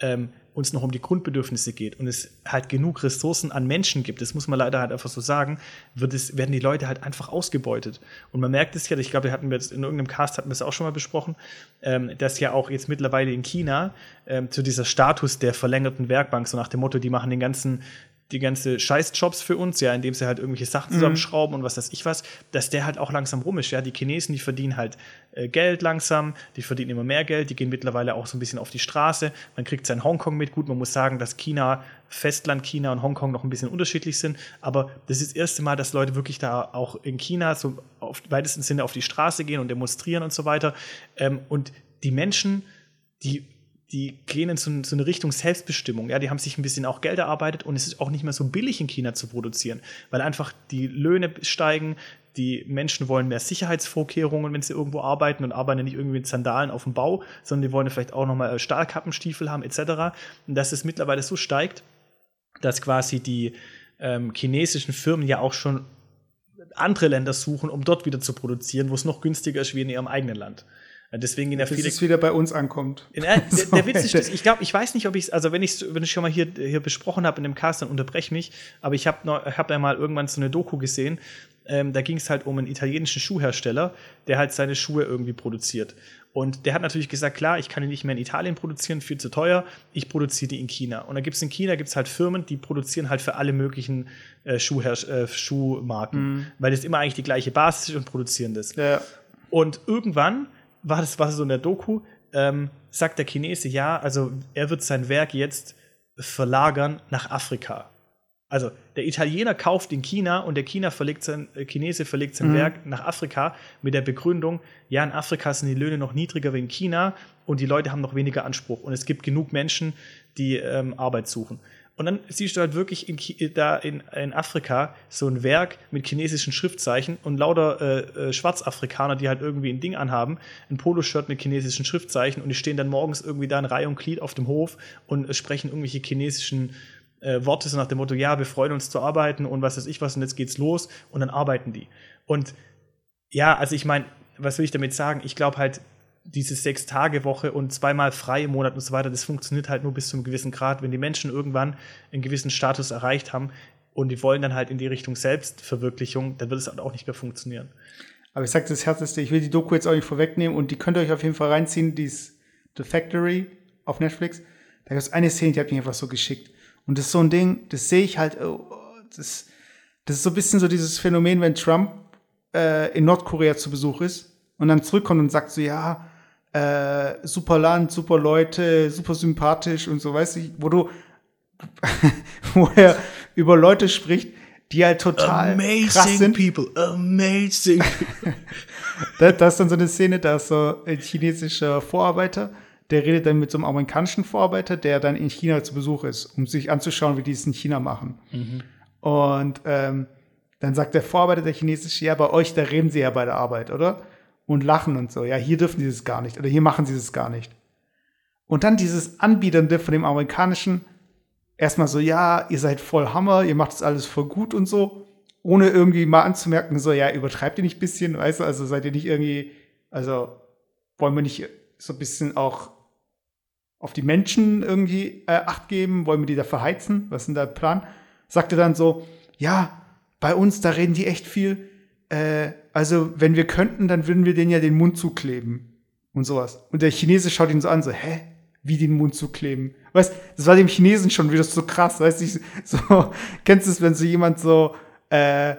ähm, uns noch um die Grundbedürfnisse geht und es halt genug Ressourcen an Menschen gibt, das muss man leider halt einfach so sagen, wird es, werden die Leute halt einfach ausgebeutet. Und man merkt es ja, ich glaube, wir hatten jetzt in irgendeinem Cast hatten wir es auch schon mal besprochen, ähm, dass ja auch jetzt mittlerweile in China ähm, zu dieser Status der verlängerten Werkbank, so nach dem Motto, die machen den ganzen die ganze Scheißjobs für uns, ja, indem sie halt irgendwelche Sachen mhm. zusammenschrauben und was weiß ich was, dass der halt auch langsam rum ist, ja. Die Chinesen, die verdienen halt äh, Geld langsam, die verdienen immer mehr Geld, die gehen mittlerweile auch so ein bisschen auf die Straße. Man kriegt es in Hongkong mit. Gut, man muss sagen, dass China, Festland China und Hongkong noch ein bisschen unterschiedlich sind, aber das ist das erste Mal, dass Leute wirklich da auch in China so auf weitesten Sinne auf die Straße gehen und demonstrieren und so weiter. Ähm, und die Menschen, die die gehen in so, so, eine Richtung Selbstbestimmung. Ja, die haben sich ein bisschen auch Geld erarbeitet und es ist auch nicht mehr so billig in China zu produzieren, weil einfach die Löhne steigen. Die Menschen wollen mehr Sicherheitsvorkehrungen, wenn sie irgendwo arbeiten und arbeiten nicht irgendwie mit Sandalen auf dem Bau, sondern die wollen vielleicht auch nochmal Stahlkappenstiefel haben etc. Und dass es mittlerweile so steigt, dass quasi die ähm, chinesischen Firmen ja auch schon andere Länder suchen, um dort wieder zu produzieren, wo es noch günstiger ist wie in ihrem eigenen Land. Deswegen gehen ja viele. Bis es wieder bei uns ankommt. Ja, der, so, der, Witz ist, ich glaube, ich weiß nicht, ob ich es, also wenn ich wenn ich schon mal hier, hier besprochen habe in dem Cast, dann unterbreche mich. Aber ich habe hab da mal irgendwann so eine Doku gesehen. Ähm, da ging es halt um einen italienischen Schuhhersteller, der halt seine Schuhe irgendwie produziert. Und der hat natürlich gesagt, klar, ich kann die nicht mehr in Italien produzieren, viel zu teuer, ich produziere die in China. Und da gibt es in China gibt's halt Firmen, die produzieren halt für alle möglichen äh, Schuhher äh, Schuhmarken, mhm. weil das immer eigentlich die gleiche Basis ist und produzieren das. Ja. Und irgendwann war das war so in der Doku, ähm, sagt der Chinese, ja, also er wird sein Werk jetzt verlagern nach Afrika. Also der Italiener kauft in China und der China verlegt sein, äh, Chinese verlegt sein mhm. Werk nach Afrika mit der Begründung, ja, in Afrika sind die Löhne noch niedriger wie in China und die Leute haben noch weniger Anspruch und es gibt genug Menschen, die ähm, Arbeit suchen. Und dann siehst du halt wirklich in, da in, in, Afrika so ein Werk mit chinesischen Schriftzeichen und lauter äh, äh, Schwarzafrikaner, die halt irgendwie ein Ding anhaben, ein Poloshirt mit chinesischen Schriftzeichen und die stehen dann morgens irgendwie da in Reihe und Glied auf dem Hof und äh, sprechen irgendwelche chinesischen äh, Worte so nach dem Motto, ja, wir freuen uns zu arbeiten und was weiß ich was und jetzt geht's los und dann arbeiten die. Und ja, also ich meine, was will ich damit sagen? Ich glaube halt, diese Sechs-Tage-Woche und zweimal frei im Monat und so weiter, das funktioniert halt nur bis zu einem gewissen Grad. Wenn die Menschen irgendwann einen gewissen Status erreicht haben und die wollen dann halt in die Richtung Selbstverwirklichung, dann wird es halt auch nicht mehr funktionieren. Aber ich sag das Härteste, ich will die Doku jetzt auch nicht vorwegnehmen und die könnt ihr euch auf jeden Fall reinziehen, die ist The Factory auf Netflix. Da gibt es eine Szene, die hat mich einfach so geschickt. Und das ist so ein Ding, das sehe ich halt, oh, das, das ist so ein bisschen so dieses Phänomen, wenn Trump äh, in Nordkorea zu Besuch ist und dann zurückkommt und sagt so, ja, äh, super Land, super Leute, super sympathisch und so, weißt du, wo du, wo er über Leute spricht, die halt total amazing krass sind. people, amazing. Da, da ist dann so eine Szene, da ist so ein chinesischer Vorarbeiter, der redet dann mit so einem amerikanischen Vorarbeiter, der dann in China zu Besuch ist, um sich anzuschauen, wie die es in China machen. Und ähm, dann sagt der Vorarbeiter, der chinesische, ja, bei euch, da reden sie ja bei der Arbeit, oder? Und lachen und so. Ja, hier dürfen sie das gar nicht. Oder hier machen sie das gar nicht. Und dann dieses Anbieternde von dem amerikanischen, erstmal so, ja, ihr seid voll Hammer, ihr macht das alles voll gut und so, ohne irgendwie mal anzumerken, so, ja, übertreibt ihr nicht ein bisschen, weißt du, also seid ihr nicht irgendwie, also wollen wir nicht so ein bisschen auch auf die Menschen irgendwie äh, Acht geben, wollen wir die da verheizen, was ist denn der Plan? Sagte dann so, ja, bei uns, da reden die echt viel, äh, also wenn wir könnten, dann würden wir denen ja den Mund zukleben und sowas. Und der Chinese schaut ihn so an, so, hä? Wie den Mund zukleben? Weißt, das war dem Chinesen schon wieder so krass, weißt du, so, kennst du es, wenn so jemand so, äh,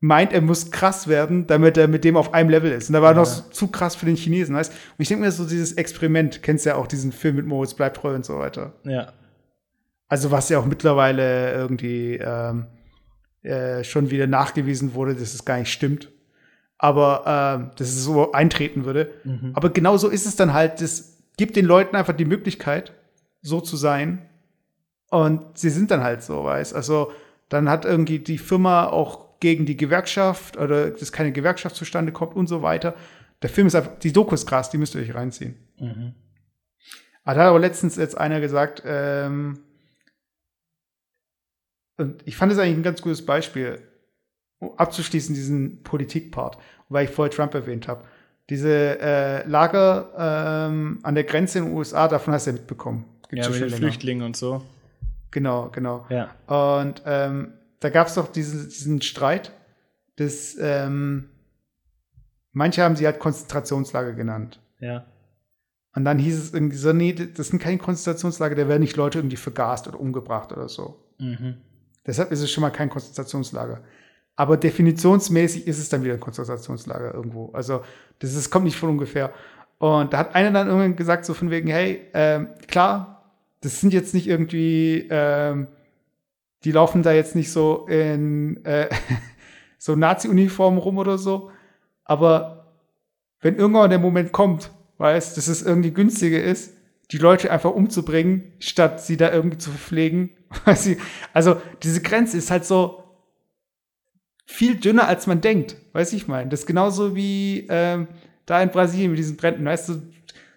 meint, er muss krass werden, damit er mit dem auf einem Level ist. Und da war Ja. noch zu krass für den Chinesen, weißt Und ich denke mir so, dieses Experiment, kennst ja auch diesen Film mit Moritz bleibt treu und so weiter. ja. Also was ja auch mittlerweile irgendwie ähm, äh, schon wieder nachgewiesen wurde, dass es gar nicht stimmt. Aber ähm, dass es so eintreten würde. Mhm. Aber genau so ist es dann halt. Das gibt den Leuten einfach die Möglichkeit, so zu sein. Und sie sind dann halt so, weißt Also dann hat irgendwie die Firma auch gegen die Gewerkschaft oder dass keine Gewerkschaft zustande kommt und so weiter. Der Film ist einfach, die Doku ist krass, die müsst ihr euch reinziehen. Mhm. Ah, Da hat aber letztens jetzt einer gesagt, ähm, und ich fand es eigentlich ein ganz gutes Beispiel, um abzuschließen, diesen Politik-Part, weil ich vorher Trump erwähnt habe. Diese äh, Lager ähm, an der Grenze in den USA, davon hast du ja mitbekommen. Gibt's Ja, mit den. Flüchtlingen und so. Genau, genau. Ja. Und ähm, da gab es doch diesen, diesen Streit, dass ähm, manche haben sie halt Konzentrationslager genannt. Ja. Und dann hieß es irgendwie so, nee, das sind keine Konzentrationslager, da werden nicht Leute irgendwie vergast oder umgebracht oder so. Mhm. Deshalb ist es schon mal kein Konzentrationslager. Aber definitionsmäßig ist es dann wieder ein Konzentrationslager irgendwo. Also das ist, kommt nicht von ungefähr. Und da hat einer dann irgendwann gesagt, so von wegen, hey, ähm, klar, das sind jetzt nicht irgendwie, ähm, die laufen da jetzt nicht so in äh, so Nazi-Uniformen rum oder so. Aber wenn irgendwann der Moment kommt, weißt, dass es irgendwie günstiger ist, die Leute einfach umzubringen, statt sie da irgendwie zu verpflegen. Also diese Grenze ist halt so viel dünner, als man denkt. Weiß ich mein. Das ist genauso wie ähm, da in Brasilien mit diesen Bränden. Weißt du,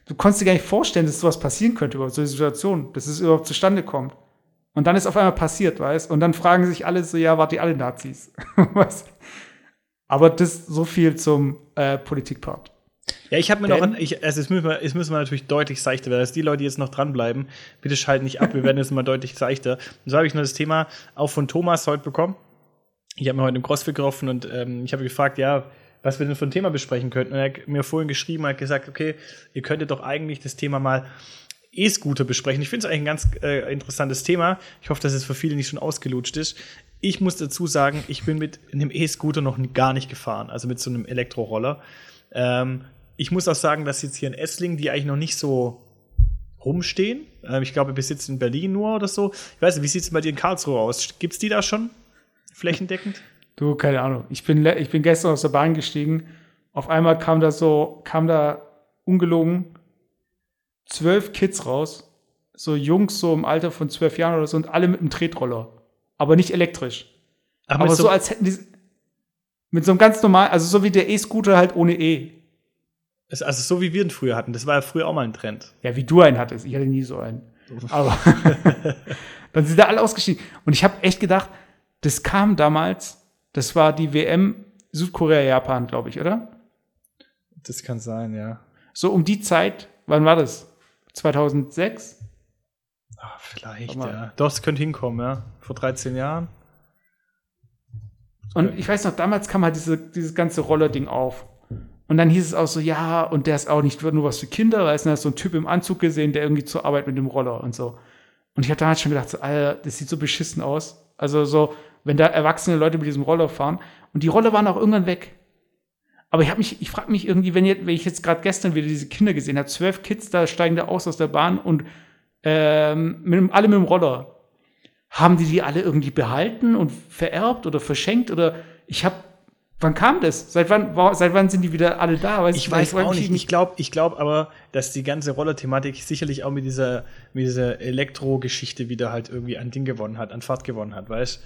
du konntest dir gar nicht vorstellen, dass sowas passieren könnte, überhaupt so eine Situation, dass es überhaupt zustande kommt. Und dann ist auf einmal passiert, weißt Und dann fragen sich alle so, ja, wart ihr alle Nazis? weißt? Aber das so viel zum äh, Politikpart. Ja, ich habe mir Denn- noch, an, ich, also es müssen, wir, es müssen wir natürlich deutlich seichter werden. Also die Leute, die jetzt noch dranbleiben, bitte schalten nicht ab, wir werden jetzt mal deutlich seichter. Und so habe ich noch das Thema auch von Thomas heute bekommen. Ich habe mir heute im CrossFit getroffen und ähm, ich habe gefragt, ja, was wir denn für ein Thema besprechen könnten. Und er hat mir vorhin geschrieben, hat gesagt, okay, ihr könntet doch eigentlich das Thema mal E-Scooter besprechen. Ich finde es eigentlich ein ganz äh, interessantes Thema. Ich hoffe, dass es für viele nicht schon ausgelutscht ist. Ich muss dazu sagen, ich bin mit einem E-Scooter noch gar nicht gefahren, also mit so einem Elektroroller. Ähm, ich muss auch sagen, dass jetzt hier in Essling die eigentlich noch nicht so rumstehen. Ähm, ich glaube, bis jetzt in Berlin nur oder so. Ich weiß nicht, wie sieht es bei dir in Karlsruhe aus? Gibt es die da schon? Flächendeckend? Du, keine Ahnung. Ich bin, ich bin gestern aus der Bahn gestiegen. Auf einmal kam da so, kam da ungelogen zwölf Kids raus. So Jungs, so im Alter von zwölf Jahren oder so, und alle mit einem Tretroller. Aber nicht elektrisch. Ach, Aber mit so, als hätten die. Mit so einem ganz normalen, also so wie der E-Scooter halt ohne E. also so wie wir ihn früher hatten. Das war ja früher auch mal ein Trend. Ja, wie du einen hattest. Ich hatte nie so einen. Aber dann sind da alle ausgestiegen. Und ich habe echt gedacht, das kam damals, das war die WM Südkorea, Japan, glaube ich, oder? Das kann sein, ja. So um die Zeit, wann war das? 2006? Ah, vielleicht, ja. Doch, es könnte hinkommen, ja. Vor 13 Jahren. Und ich weiß noch, damals kam halt diese, dieses ganze Roller-Ding auf. Und dann hieß es auch so, ja, und der ist auch nicht nur was für Kinder, weil es ist so ein Typ im Anzug gesehen, der irgendwie zur Arbeit mit dem Roller und so. Und ich habe damals schon gedacht, so, Alter, das sieht so beschissen aus. Also so, wenn da erwachsene Leute mit diesem Roller fahren. Und die Roller waren auch irgendwann weg. Aber ich ich frage mich irgendwie, wenn, jetzt, wenn ich jetzt gerade gestern wieder diese Kinder gesehen habe, zwölf Kids da steigen da aus aus der Bahn und ähm, mit, alle mit dem Roller. haben die die alle irgendwie behalten und vererbt oder verschenkt oder ich habe Wann kam das? Seit wann, seit wann sind die wieder alle da? Weiß ich weiß auch nicht. Ich glaube ich glaub aber, dass die ganze Roller-Thematik sicherlich auch mit dieser, mit dieser Elektro-Geschichte wieder halt irgendwie an Ding gewonnen hat, an Fahrt gewonnen hat, weißt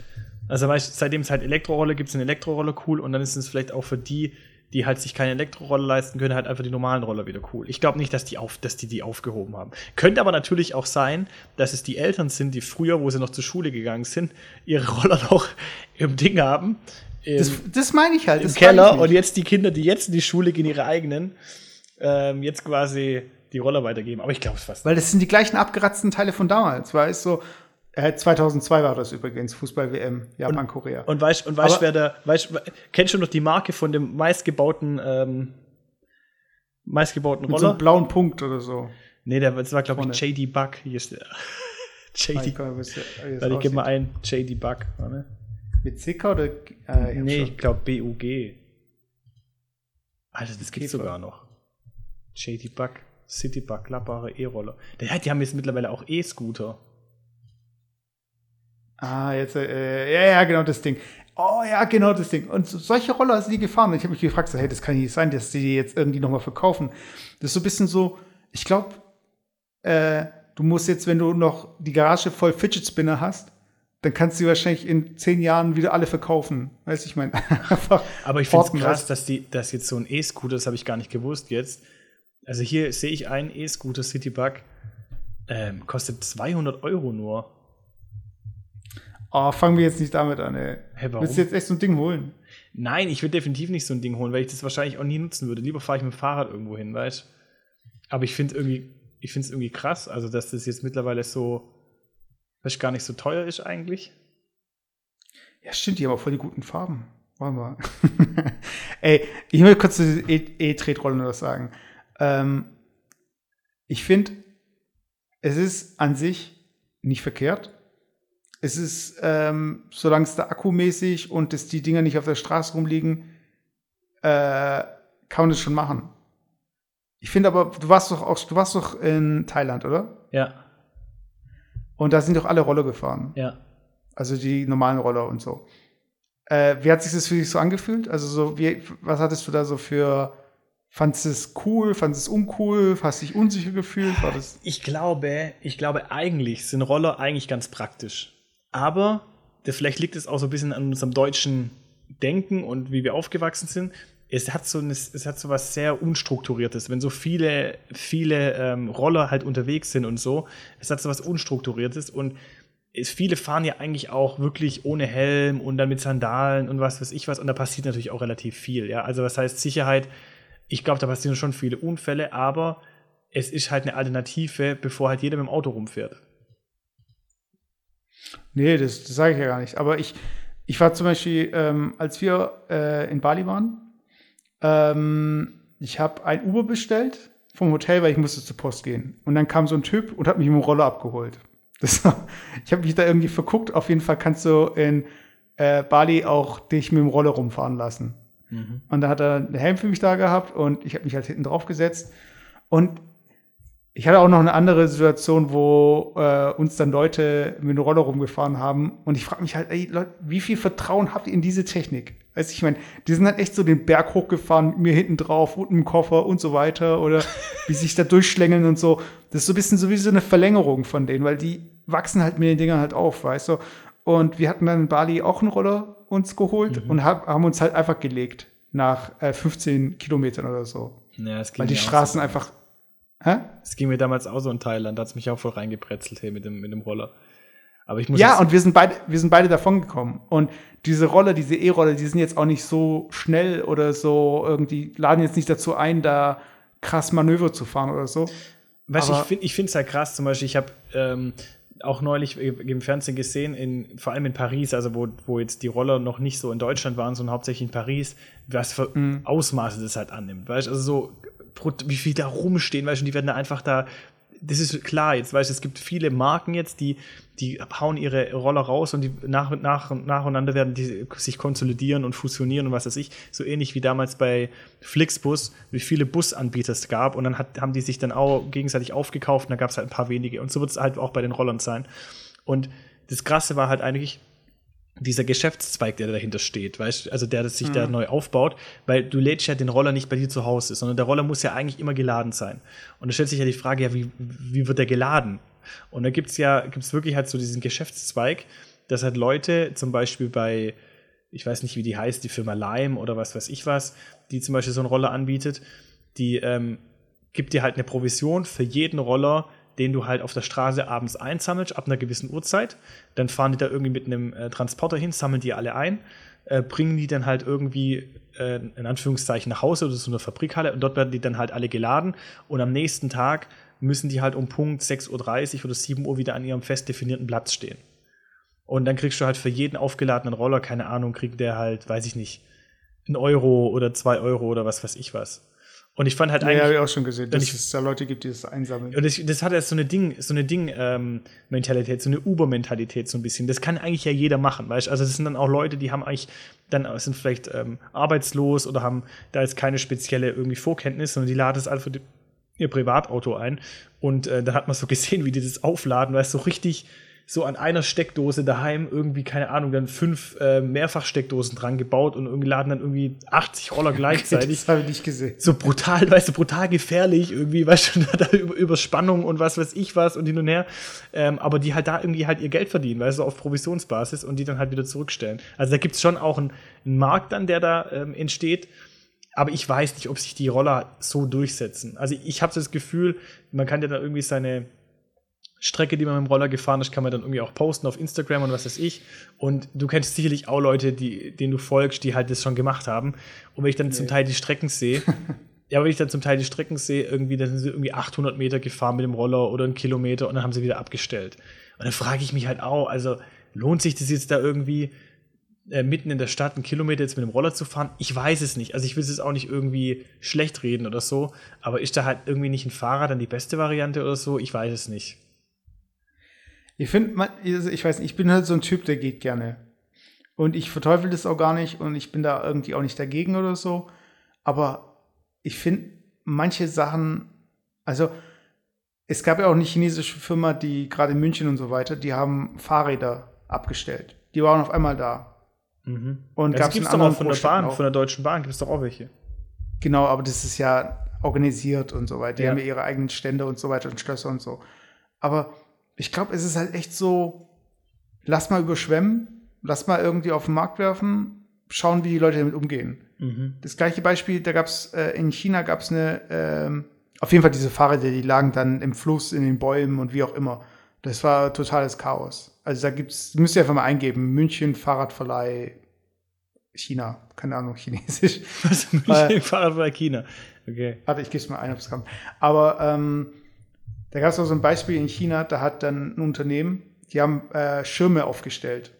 Also, weißt seitdem es halt Elektrorolle gibt, sind Elektrorolle cool und dann ist es vielleicht auch für die, die halt sich keine Elektrorolle leisten können, halt einfach die normalen Roller wieder cool. Ich glaube nicht, dass die, auf, dass die die aufgehoben haben. Könnte aber natürlich auch sein, dass es die Eltern sind, die früher, wo sie noch zur Schule gegangen sind, ihre Roller noch im Ding haben, das, das meine ich halt. Im Keller und jetzt die Kinder, die jetzt in die Schule gehen, ihre eigenen, ähm, jetzt quasi die Roller weitergeben. Aber ich glaube es fast. Weil das sind die gleichen abgeratzten Teile von damals, weißt so. Äh, 2002 war das übrigens, Fußball-WM, Japan-Korea. Und, und weißt und weißt, wer da, weißt, kennst du noch die Marke von dem meistgebauten, ähm, meistgebauten Roller? Mit so einem blauen Punkt oder so. Nee, der, das war, glaube ich, JD Buck. Hier ist der. JD. Warte, ich gebe mal ein JD Buck. Warte. Mit Zicker oder? Äh, ich nee, ich glaube BUG. Alter, das gibt's sogar noch. JD Bug, City Bug, klappbare E-Roller. Die haben jetzt mittlerweile auch E-Scooter. Ah, jetzt, äh, ja, ja, genau das Ding. Oh ja, genau das Ding. Und solche Roller sind die gefahren. Und ich habe mich gefragt, so, hey, das kann nicht sein, dass die die jetzt irgendwie nochmal verkaufen. Das ist so ein bisschen so, ich glaube, äh, du musst jetzt, wenn du noch die Garage voll Fidget Spinner hast, dann kannst du wahrscheinlich in zehn Jahren wieder alle verkaufen. Weißt du, ich meine, Aber ich finde es krass, dass, die, dass jetzt so ein E-Scooter, das habe ich gar nicht gewusst jetzt. Also hier sehe ich einen E-Scooter Citybug, ähm, kostet 200 Euro nur. Oh, fangen wir jetzt nicht damit an, ey. Hey, warum? Willst du jetzt echt so ein Ding holen? Nein, ich würde definitiv nicht so ein Ding holen, weil ich das wahrscheinlich auch nie nutzen würde. Lieber fahre ich mit dem Fahrrad irgendwo hin, weißt du? Aber ich finde irgendwie, ich finde es irgendwie krass, also dass das jetzt mittlerweile so was gar nicht so teuer ist eigentlich. Ja, stimmt, die haben auch voll die guten Farben. Wollen wir. Ey, ich will kurz zu E-Tretrollen was sagen. Ähm, ich finde, es ist an sich nicht verkehrt. Es ist, ähm, solange es da akkumäßig und dass die Dinger nicht auf der Straße rumliegen, äh, kann man das schon machen. Ich finde aber, du warst doch auch, du warst doch in Thailand, oder? Ja. Und da sind doch alle Roller gefahren. Ja. Also die normalen Roller und so. Äh, wie hat sich das für dich so angefühlt? Also so, wie, was hattest du da so für, fandest du es cool, fandest du es uncool, hast du dich unsicher gefühlt? War das ich glaube, ich glaube eigentlich sind Roller eigentlich ganz praktisch. Aber vielleicht liegt es auch so ein bisschen an unserem deutschen Denken und wie wir aufgewachsen sind es hat so es hat so was sehr unstrukturiertes, wenn so viele viele ähm, Roller halt unterwegs sind und so. Es hat so was unstrukturiertes und es, viele fahren ja eigentlich auch wirklich ohne Helm und dann mit Sandalen und was weiß ich was und da passiert natürlich auch relativ viel, ja. Also was heißt Sicherheit? Ich glaube, da passieren schon viele Unfälle, aber es ist halt eine Alternative, bevor halt jeder mit dem Auto rumfährt. Nee, das, das sage ich ja gar nicht. Aber ich, ich war zum Beispiel, ähm, als wir äh, in Bali waren, ähm, ich habe ein Uber bestellt vom Hotel, weil ich musste zur Post gehen. Und dann kam so ein Typ und hat mich im Roller abgeholt. Das, ich habe mich da irgendwie verguckt. Auf jeden Fall kannst du in äh, Bali auch dich mit dem Roller rumfahren lassen. Mhm. Und da hat er einen Helm für mich da gehabt und ich habe mich halt hinten drauf gesetzt. Und ich hatte auch noch eine andere Situation, wo äh, uns dann Leute mit dem Roller rumgefahren haben. Und ich frage mich halt, ey, Leute, wie viel Vertrauen habt ihr in diese Technik? Weißt du, ich meine, die sind halt echt so den Berg hochgefahren, mit mir hinten drauf und im Koffer und so weiter. Oder wie sich da durchschlängeln und so. Das ist so ein bisschen so wie so eine Verlängerung von denen, weil die wachsen halt mit den Dingern halt auf, weißt du. Und wir hatten dann in Bali auch einen Roller uns geholt mhm. und hab, haben uns halt einfach gelegt nach äh, 15 Kilometern oder so. Ja, weil die Straßen so. einfach Hä? Es ging mir damals auch so in Thailand, da hat es mich auch voll reingepretzelt hey, mit, dem, mit dem Roller. Aber ich muss ja, und wir sind beide, wir sind beide davon gekommen. Und diese Roller, diese E-Roller, die sind jetzt auch nicht so schnell oder so irgendwie, laden jetzt nicht dazu ein, da krass Manöver zu fahren oder so. Weißt du, ich finde ich es halt krass, zum Beispiel, ich habe ähm, auch neulich im Fernsehen gesehen, in, vor allem in Paris, also wo, wo jetzt die Roller noch nicht so in Deutschland waren, sondern hauptsächlich in Paris, was für mhm. Ausmaße das halt annimmt. Weißt du, also so wie viel da rumstehen, weißt du, die werden da einfach da. Das ist klar jetzt, weißt du, es gibt viele Marken jetzt, die, die hauen ihre Roller raus und die nach und nach nacheinander werden die sich konsolidieren und fusionieren und was weiß ich. So ähnlich wie damals bei Flixbus, wie viele Busanbieter es gab und dann hat, haben die sich dann auch gegenseitig aufgekauft und da gab es halt ein paar wenige. Und so wird es halt auch bei den Rollern sein. Und das Krasse war halt eigentlich, dieser Geschäftszweig, der dahinter steht, weißt also der das sich mhm. da neu aufbaut, weil du lädst ja den Roller nicht bei dir zu Hause, sondern der Roller muss ja eigentlich immer geladen sein. Und da stellt sich ja die Frage, ja, wie, wie wird der geladen? Und da gibt's ja, gibt's wirklich halt so diesen Geschäftszweig, dass halt Leute zum Beispiel bei, ich weiß nicht, wie die heißt, die Firma Lime oder was weiß ich was, die zum Beispiel so einen Roller anbietet, die ähm, gibt dir halt eine Provision für jeden Roller, den du halt auf der Straße abends einsammelst, ab einer gewissen Uhrzeit. Dann fahren die da irgendwie mit einem äh, Transporter hin, sammeln die alle ein, äh, bringen die dann halt irgendwie äh, in Anführungszeichen nach Hause oder so eine Fabrikhalle und dort werden die dann halt alle geladen und am nächsten Tag müssen die halt um Punkt 6.30 Uhr oder 7 Uhr wieder an ihrem fest definierten Platz stehen. Und dann kriegst du halt für jeden aufgeladenen Roller, keine Ahnung, kriegt der halt, weiß ich nicht, einen Euro oder zwei Euro oder was weiß ich was. Und ich fand halt eigentlich. Ja, habe ich auch schon gesehen, dass ich, es da Leute gibt, die das einsammeln. Und das, das hat ja so eine Ding, so eine Ding-Mentalität, ähm, so eine Uber-Mentalität so ein bisschen. Das kann eigentlich ja jeder machen, weißt Also, das sind dann auch Leute, die haben eigentlich dann sind vielleicht ähm, arbeitslos oder haben da jetzt keine spezielle irgendwie Vorkenntnis, sondern die laden es einfach ihr Privatauto ein. Und äh, dann hat man so gesehen, wie die das aufladen, weil es so richtig so an einer Steckdose daheim irgendwie, keine Ahnung, dann fünf äh, Mehrfachsteckdosen dran gebaut und irgendwie laden dann irgendwie 80 Roller gleichzeitig. das habe ich nicht gesehen. So brutal, weißt du, brutal gefährlich irgendwie, weißt du, da über, Überspannung und was weiß ich was und hin und her. Ähm, aber die halt da irgendwie halt ihr Geld verdienen, weißt du, auf Provisionsbasis und die dann halt wieder zurückstellen. Also da gibt's schon auch einen, einen Markt dann, der da ähm, entsteht. Aber ich weiß nicht, ob sich die Roller so durchsetzen. Also ich habe das Gefühl, man kann ja da irgendwie seine Strecke, die man mit dem Roller gefahren ist, kann man dann irgendwie auch posten auf Instagram und was weiß ich. Und du kennst sicherlich auch Leute, die, denen du folgst, die halt das schon gemacht haben. Und wenn ich dann nee. zum Teil die Strecken sehe, ja, wenn ich dann zum Teil die Strecken sehe, irgendwie, dann sind sie irgendwie 800 Meter gefahren mit dem Roller oder einen Kilometer und dann haben sie wieder abgestellt. Und dann frage ich mich halt auch, also lohnt sich das jetzt da irgendwie äh, mitten in der Stadt einen Kilometer jetzt mit dem Roller zu fahren? Ich weiß es nicht. Also ich will es jetzt auch nicht irgendwie schlecht reden oder so, aber ist da halt irgendwie nicht ein Fahrer dann die beste Variante oder so? Ich weiß es nicht. Ich finde, also ich weiß nicht, ich bin halt so ein Typ, der geht gerne. Und ich verteufel das auch gar nicht und ich bin da irgendwie auch nicht dagegen oder so. Aber ich finde manche Sachen, also es gab ja auch eine chinesische Firma, die gerade in München und so weiter, die haben Fahrräder abgestellt. Die waren auf einmal da. Mhm. Und ja, gab es doch auch von der Bahn, auch. von der Deutschen Bahn gibt es doch auch welche. Genau, aber das ist ja organisiert und so weiter. Die ja. haben ja ihre eigenen Stände und so weiter und Schlösser und so. Aber ich glaube, es ist halt echt so, lass mal überschwemmen, lass mal irgendwie auf den Markt werfen, schauen, wie die Leute damit umgehen. Mhm. Das gleiche Beispiel, da gab es äh, in China gab es eine, ähm, auf jeden Fall diese Fahrräder, die lagen dann im Fluss, in den Bäumen und wie auch immer. Das war totales Chaos. Also da gibt's, müsst ihr einfach mal eingeben, München Fahrradverleih China, keine Ahnung, Chinesisch. Was München äh, Fahrradverleih China? Okay. Warte, ich gebe es mal ein, ob es kommt. Aber ähm, da gab es auch so ein Beispiel in China, da hat dann ein Unternehmen, die haben äh, Schirme aufgestellt.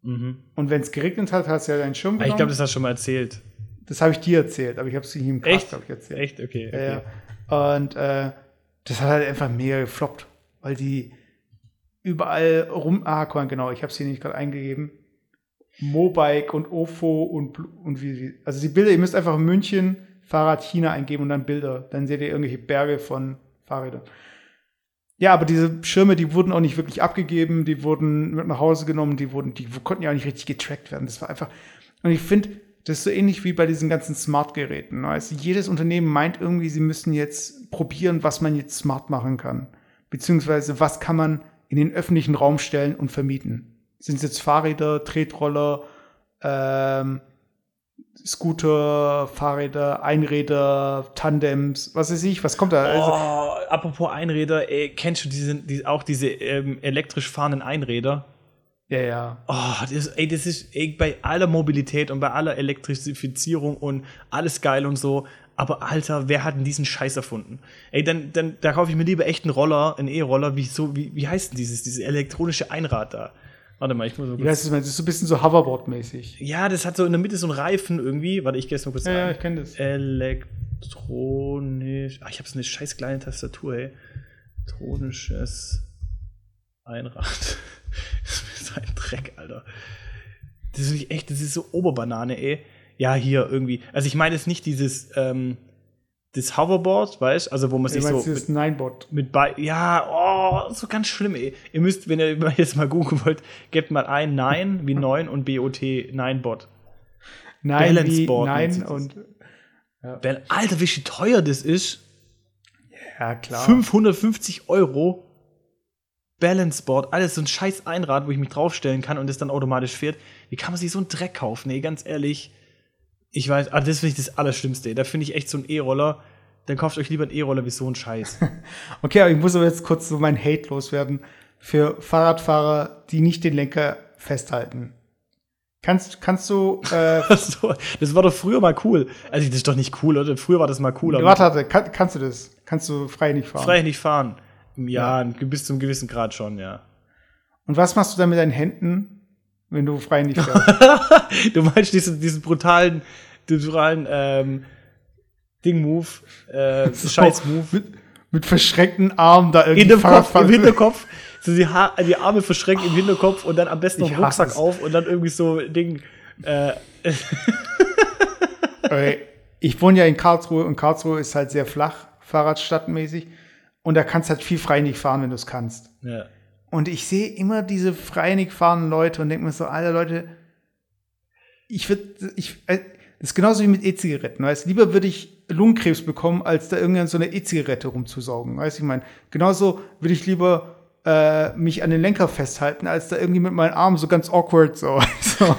Mhm. Und wenn es geregnet hat, hast du ja deinen Schirm genommen. Ich glaube, das hast du schon mal erzählt. Das habe ich dir erzählt, aber ich habe es nicht im Cast, ich, erzählt. Echt? Okay. okay. Ja. Und äh, das hat halt einfach mega gefloppt, weil die überall rum. Ah, genau, ich habe es hier nicht gerade eingegeben. Mobike und OFO und, und wie, also die Bilder, ihr müsst einfach München, Fahrrad China eingeben und dann Bilder. Dann seht ihr irgendwelche Berge von Fahrrädern. Ja, aber diese Schirme, die wurden auch nicht wirklich abgegeben, die wurden mit nach Hause genommen, die wurden, die konnten ja auch nicht richtig getrackt werden. Das war einfach. Und ich finde, das ist so ähnlich wie bei diesen ganzen Smart-Geräten. Also jedes Unternehmen meint irgendwie, sie müssen jetzt probieren, was man jetzt smart machen kann. Beziehungsweise was kann man in den öffentlichen Raum stellen und vermieten. Sind es jetzt Fahrräder, Tretroller, ähm, Scooter, Fahrräder, Einräder, Tandems, was weiß ich, was kommt da? Also, oh, apropos Einräder, ey, kennst du diese, die, auch diese ähm, elektrisch fahrenden Einräder? Ja, ja. Oh, das, ey, das ist ey, bei aller Mobilität und bei aller Elektrifizierung und alles geil und so. Aber Alter, wer hat denn diesen Scheiß erfunden? Ey, dann, dann da kaufe ich mir lieber echt einen Roller, einen E-Roller, wie so, wie, wie heißt denn dieses, dieses elektronische Einrad da? Warte mal, ich muss mal kurz. das ist so ein bisschen so Hoverboard-mäßig. Ja, das hat so in der Mitte so einen Reifen irgendwie. Warte, ich gehe jetzt mal kurz Ja, ja ich kenne das. Elektronisch. Ach, ich habe so eine scheiß kleine Tastatur, ey. Elektronisches Einrad. das ist ein Dreck, Alter. Das ist echt, das ist so Oberbanane, ey. Ja, hier irgendwie. Also ich meine jetzt nicht dieses, ähm, das Hoverboard, weißt also wo man sich so dieses Ninebot. mit bei ja, oh, so ganz schlimm, ey. Ihr müsst, wenn ihr jetzt mal googeln wollt, gebt mal ein Nine wie 9 und BOT Ninebot. Nein, Balance Board nein und Weil, Alter, wie schön teuer das ist. ja klar. 550 Euro Balanceboard, alles so ein scheiß Einrad, wo ich mich draufstellen kann und das dann automatisch fährt. Wie kann man sich so einen Dreck kaufen? Nee, ganz ehrlich. Ich weiß, ah, das finde ich das Allerschlimmste. Da finde ich echt so einen E-Roller. Dann kauft euch lieber einen E-Roller wie so ein Scheiß. Okay, aber ich muss aber jetzt kurz so mein Hate loswerden für Fahrradfahrer, die nicht den Lenker festhalten. Kannst, kannst du, äh, das war doch früher mal cool. Also, das ist doch nicht cool, oder? Früher war das mal cool, aber warte, warte, kann, kannst du das? Kannst du frei nicht fahren? frei nicht fahren. Ja, bis zum gewissen Grad schon, ja. Und was machst du dann mit deinen Händen, wenn du frei nicht fährst? du meinst diesen, diesen brutalen, brutalen ähm, Ding-Move, äh, Scheiß-Move. mit, mit verschränkten Armen da irgendwie In dem Kopf, im. Hinterkopf, so die, ha die Arme verschränkt im Hinterkopf und dann am besten noch hasse Rucksack es. auf und dann irgendwie so Ding. Äh, Ich wohne ja in Karlsruhe und Karlsruhe ist halt sehr flach, Fahrradstadtmäßig. Und da kannst halt viel frei nicht fahren, wenn du es kannst. ja. Und ich sehe immer diese freinig fahrenden Leute und denke mir so, alter Leute, ich würde, ich, äh, das ist genauso wie mit E-Zigaretten, weißt Lieber würde ich Lungenkrebs bekommen, als da irgendeine so eine E-Zigarette rumzusaugen, weißt Ich meine, genauso würde ich lieber äh, mich an den Lenker festhalten, als da irgendwie mit meinen Armen so ganz awkward so, so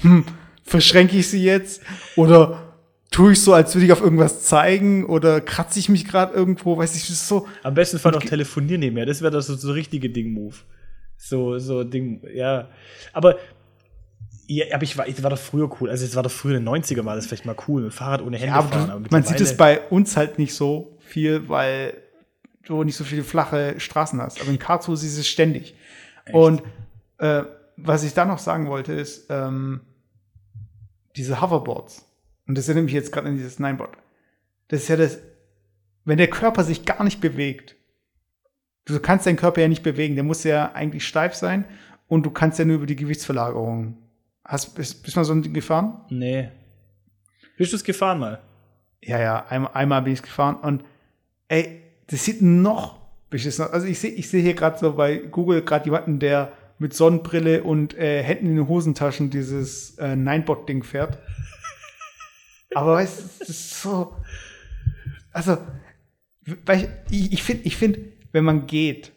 hm, verschränke ich sie jetzt? Oder tue ich so, als würde ich auf irgendwas zeigen oder kratze ich mich gerade irgendwo, weiß ich, so, Am besten Fall noch telefonieren nebenher. Das wäre das so, so richtige Ding-Move. So, so Ding, ja. Aber, ja, aber ich war, ich war doch früher cool. Also, es war doch früher in den 90er war das vielleicht mal cool, mit Fahrrad ohne Hände Ja, aber fahren. du, man sieht es bei uns halt nicht so viel, weil du nicht so viele flache Straßen hast. Aber in Karlsruhe siehst du es ständig. Und äh, was ich da noch sagen wollte, ist, ähm, diese Hoverboards. Und das erinnert mich jetzt gerade an dieses Nineboard. Das ist ja das, wenn der Körper sich gar nicht bewegt. Du kannst deinen Körper ja nicht bewegen, der muss ja eigentlich steif sein und du kannst ja nur über die Gewichtsverlagerung. Hast, bist, bist du mal so ein Ding gefahren? Nee. Bist du es gefahren mal? Ja, ja, einmal, einmal bin ich gefahren und ey, das sieht noch beschissen aus. Also ich sehe ich seh hier gerade so bei Google gerade jemanden, der mit Sonnenbrille und äh, Händen in den Hosentaschen dieses äh, Ninebot-Ding fährt. Aber weißt du, das ist so. Also, ich, ich finde, ich find, wenn man geht,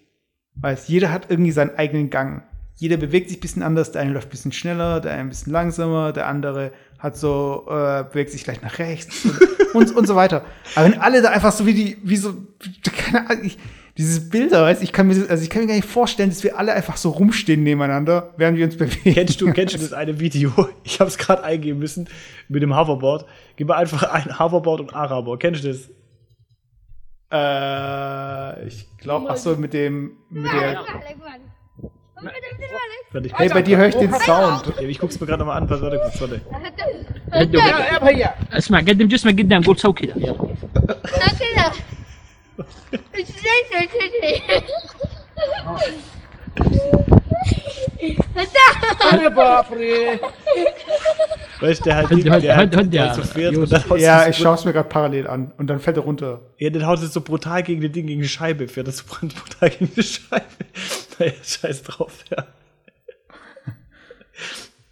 weiß, jeder hat irgendwie seinen eigenen Gang. Jeder bewegt sich ein bisschen anders, der eine läuft ein bisschen schneller, der eine ein bisschen langsamer, der andere hat so, äh, bewegt sich gleich nach rechts und, und, und so weiter. Aber wenn alle da einfach so wie die, wie so, keine Ahnung, ich, dieses Bilder, weißt ich kann mir, das- also ich kann mir gar nicht vorstellen, dass wir alle einfach so rumstehen nebeneinander, während wir uns bewegen. Kennst du, kennst du das eine Video? Ich habe es gerade eingeben müssen mit dem Hoverboard. Gib mal einfach ein Hoverboard und Araber. Kennst du das? Äh, ich glaube, ach so, mit dem, mit der, Warte, ich, hey, bei dir höre ich den Sound. Ja, ich guck's mir gerade nochmal an. Warte, warte, kurz, warte. اسمع قدم جسمك قدام قول سوي كذا 谁谁谁谁。Alter! Barbri! Weißt du, der halt, Ja, ich schaue es mir gerade parallel an und dann fällt er runter. Ja, den haut es so brutal gegen den Ding, gegen die Scheibe, fährt das so brutal gegen die Scheibe. Naja, scheiß drauf,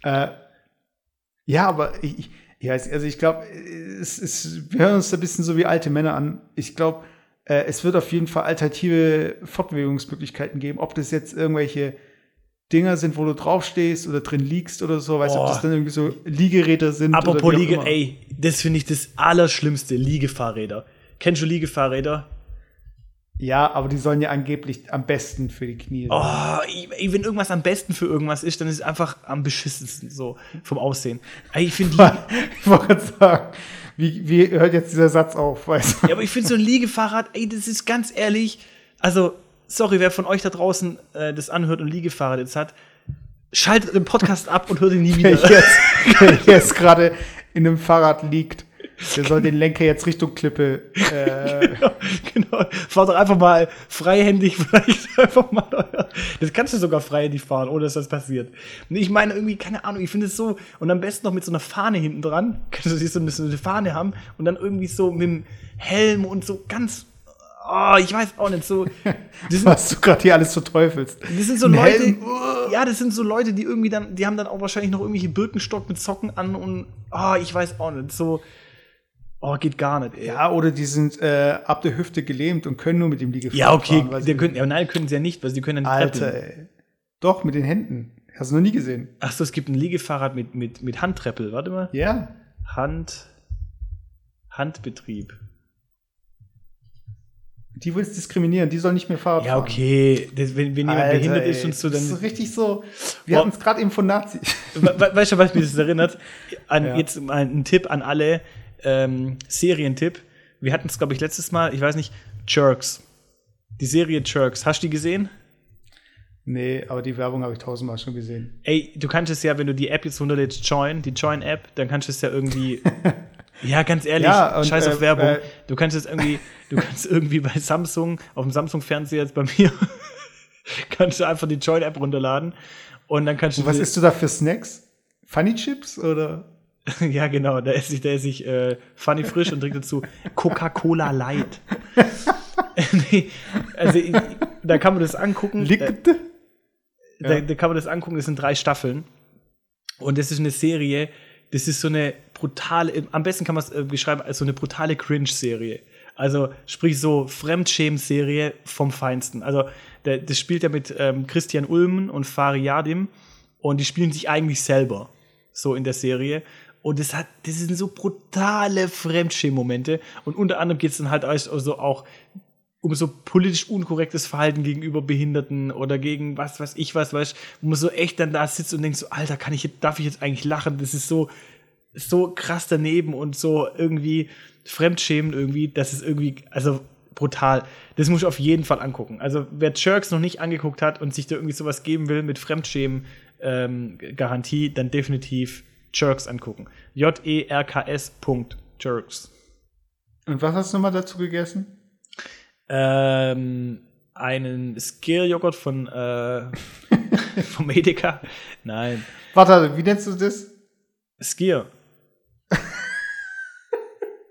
ja. äh, ja, aber ich, ja, also ich glaube, wir hören uns da ein bisschen so wie alte Männer an. Ich glaube, äh, es wird auf jeden Fall alternative Fortbewegungsmöglichkeiten geben. Ob das jetzt irgendwelche Dinger sind, wo du draufstehst oder drin liegst oder so, weißt du, ob das dann irgendwie so Liegeräder sind. Apropos Liege, immer. ey, das finde ich das Allerschlimmste, Liegefahrräder. Kennst du Liegefahrräder? Ja, aber die sollen ja angeblich am besten für die Knie. Oh, ey, wenn irgendwas am besten für irgendwas ist, dann ist es einfach am beschissensten, so vom Aussehen. Ey, ich finde Ich wollte gerade sagen, wie, wie hört jetzt dieser Satz auf, weißt du? Ja, aber ich finde so ein Liegefahrrad, ey, das ist ganz ehrlich, also, sorry, wer von euch da draußen äh, das anhört und Liegefahrrad jetzt hat, schaltet den Podcast ab und hört ihn nie Wer wieder. jetzt, wer jetzt gerade in einem Fahrrad liegt Der soll den Lenker jetzt Richtung Klippe. Äh, genau. Fahr doch einfach mal freihändig vielleicht einfach mal. Das kannst du sogar freihändig fahren, ohne dass das passiert. Ich meine irgendwie, keine Ahnung, ich finde es so, und am besten noch mit so einer Fahne hinten dran. Kannst du so eine, so eine Fahne haben und dann irgendwie so mit dem Helm und so ganz. Oh, ich weiß auch nicht, so. Das sind, was du gerade hier alles verteufelst. das sind so Ein Leute. Helm, Ja, das sind so Leute, die irgendwie dann, die haben dann auch wahrscheinlich noch irgendwelche Birkenstock mit Socken an und, oh, ich weiß auch nicht, so. Oh, geht gar nicht, ey. Ja, oder die sind äh, ab der Hüfte gelähmt und können nur mit dem Liegefahrrad Ja, okay, fahren, sie- können, ja, nein, können sie ja nicht, weil sie können ja nicht Alter, treppeln. ey. Doch, mit den Händen. Hast du noch nie gesehen. Ach so, es gibt ein Liegefahrrad mit, mit, mit Handtreppel. Warte mal. Ja. Hand. Handbetrieb. Die willst diskriminieren, die sollen nicht mehr Fahrrad Ja, fahren. okay. Das, wenn, wenn jemand Alter, behindert ey, ist und so, Das dann. ist richtig so. Wir hatten es gerade eben von Nazis. We we- weißt du, was mich das erinnert? An, Ja. Jetzt mal ein Tipp an alle. Ähm, Serientipp. Wir hatten es, glaube ich, letztes Mal, ich weiß nicht, Jerks. Die Serie Jerks. Hast du die gesehen? nee, aber die Werbung habe ich tausendmal schon gesehen. Ey, du kannst es ja, wenn du die App jetzt runterlädst, Join, die Join-App, dann kannst du es ja irgendwie. ja, ganz ehrlich, Ja, und, scheiß auf äh, Werbung. äh, du kannst es irgendwie, du kannst irgendwie bei Samsung, auf dem Samsung-Fernseher jetzt bei mir, kannst du einfach die Join-App runterladen und dann kannst du. Und was isst du da für Snacks? Funny Chips oder? ja, genau, da esse ich, da esse ich äh, Funny Frisch und trinke dazu Coca-Cola Light. nee, also ich, da kann man das angucken. Äh, Liquid? da, da kann man das angucken, das sind drei Staffeln. Und das ist eine Serie, das ist so eine brutale, am besten kann man es äh, beschreiben als so eine brutale Cringe-Serie. Also sprich so Fremdschämen-Serie vom Feinsten. Also der, das spielt ja mit ähm, Christian Ulmen und Fari Yadim und die spielen sich eigentlich selber so in der Serie. Und das hat, das sind so brutale Fremdschämen-Momente. Und unter anderem geht es dann halt also auch um so politisch unkorrektes Verhalten gegenüber Behinderten oder gegen was weiß ich was, weißt wo man so echt dann da sitzt und denkt so, Alter, kann ich jetzt, darf ich jetzt eigentlich lachen? Das ist so, so krass daneben und so irgendwie fremdschämend irgendwie, das ist irgendwie, also brutal. Das muss ich auf jeden Fall angucken. Also wer Jerks noch nicht angeguckt hat und sich da irgendwie sowas geben will mit Fremdschämen ähm, dann definitiv Jerks angucken. J-E-R-K-S. Jerks. Und was hast du mal dazu gegessen? Ähm, einen Skier-Joghurt von, äh, vom Edeka. Nein, Warte, wie nennst du das? Skier.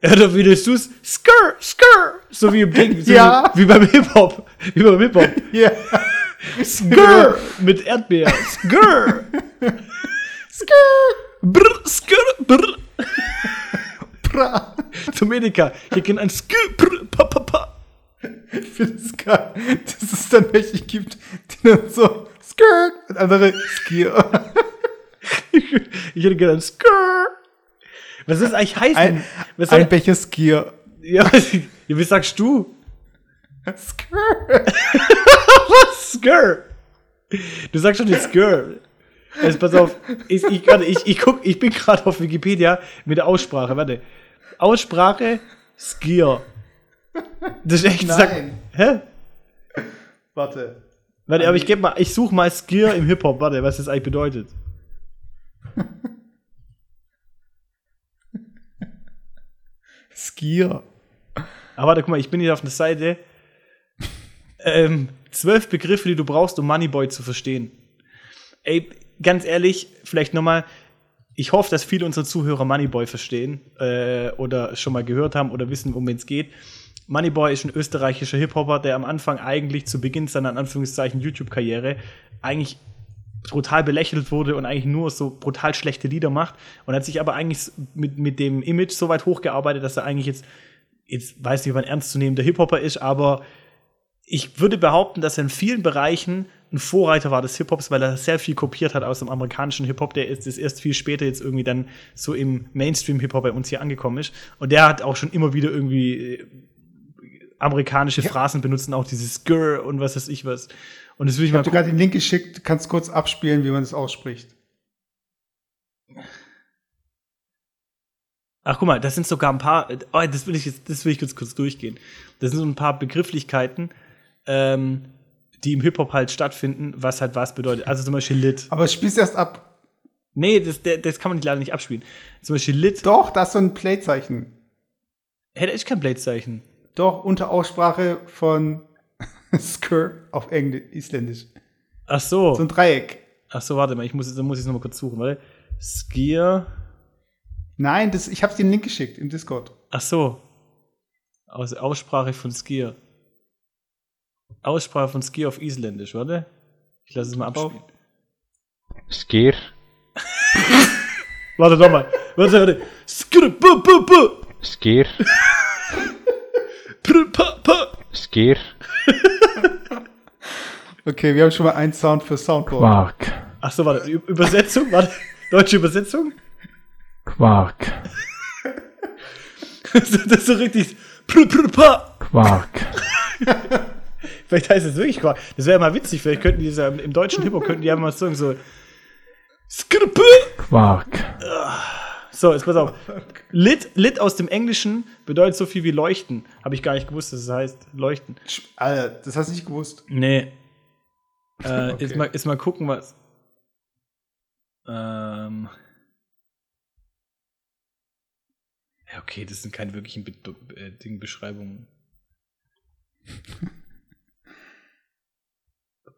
Oder wie nennst du's? Skir, Skir. So wie im Ding. So Ja. Wie, wie beim Hip-Hop. Wie beim Hip-Hop. Ja. Skir. Mit Erdbeer. Skir. Skir. Brr, skir, brr. Zum Edeka. Hier kennt ein Skir, brr, pa, pa, pa. Ich finde es geil, dass es dann welche gibt, die dann so Skirt und andere Skier. Ich hätte gerne ein Skir. Was ist eigentlich heiß? Ein, was ein Becher Skier. ja, was, wie sagst du? Skirt. Skir. Du sagst schon jetzt Skir. Also pass auf, ich, ich, warte, ich, ich, guck, ich bin gerade auf Wikipedia mit der Aussprache. Warte. Aussprache Skier. Das ist echt. Sag, Nein. hä? Warte. Warte, aber ich geb mal, ich suche mal Skier im Hip-Hop. Warte, was das eigentlich bedeutet. Skier. Aber warte, guck mal, ich bin hier auf der Seite. Ähm, zwölf Begriffe, die du brauchst, um Moneyboy zu verstehen. Ey, ganz ehrlich, vielleicht nochmal, ich hoffe, dass viele unserer Zuhörer Moneyboy verstehen äh, oder schon mal gehört haben oder wissen, worum es geht. Moneyboy ist ein österreichischer Hip-Hopper, der am Anfang eigentlich zu Beginn seiner in Anführungszeichen YouTube-Karriere eigentlich brutal belächelt wurde und eigentlich nur so brutal schlechte Lieder macht und hat sich aber eigentlich mit, mit dem Image so weit hochgearbeitet, dass er eigentlich jetzt, jetzt weiß nicht, ob er ein ernstzunehmender Hip-Hopper ist, aber ich würde behaupten, dass er in vielen Bereichen ein Vorreiter war des Hip-Hops, weil er sehr viel kopiert hat aus dem amerikanischen Hip-Hop, der ist, ist erst viel später jetzt irgendwie dann so im Mainstream-Hip-Hop bei uns hier angekommen ist. Und der hat auch schon immer wieder irgendwie äh, amerikanische Phrasen benutzt, und auch dieses Grr und was weiß ich was. Und das will ich Ich mal habe dir gerade den Link geschickt. Kannst kurz abspielen, wie man das ausspricht. Ach, guck mal, das sind sogar ein paar, oh, das will ich jetzt, das will ich jetzt kurz durchgehen. Das sind so ein paar Begrifflichkeiten, ähm, die im Hip-Hop halt stattfinden, was halt was bedeutet. Also zum Beispiel Lit. Aber spiel's erst ab. Nee, das, das kann man leider nicht abspielen. Zum Beispiel Lit. Doch, da ist so ein Playzeichen. Hätte ich kein Blade-Zeichen. Doch, unter Aussprache von Skr auf Englisch, Isländisch. Ach so. So ein Dreieck. Ach so, warte mal, ich muss, dann muss ich es nochmal kurz suchen, warte. Skier. Nein, das, ich habe dir den Link geschickt im Discord. Ach so. Aus Aussprache von Skier. Aussprache von Skier auf Isländisch, warte. Ich lasse es mal abspielen. Sker. Warte doch mal. Warte, warte. Skier, bu, bu, bu. Sker. Pr, pa, pa. Sker. Okay, wir haben schon mal einen Sound für Soundboard. Quark. Ach so, warte. Ü- Übersetzung? Warte. Deutsche Übersetzung? Quark. das ist so richtig. Pr, pr, pa. Quark. Vielleicht heißt es wirklich Quark. Das wäre mal witzig. Vielleicht könnten die so, im deutschen Hip-Hop könnten die einfach mal sagen so. Bu. Quark. So, jetzt pass auf. Lit, lit aus dem Englischen bedeutet so viel wie leuchten. Habe ich gar nicht gewusst, dass es heißt leuchten. Alter, das hast du nicht gewusst. Nee. Äh, Okay. jetzt, mal, jetzt mal gucken, was. Ähm. Ja, okay, das sind keine wirklichen Be äh, Ding Beschreibungen.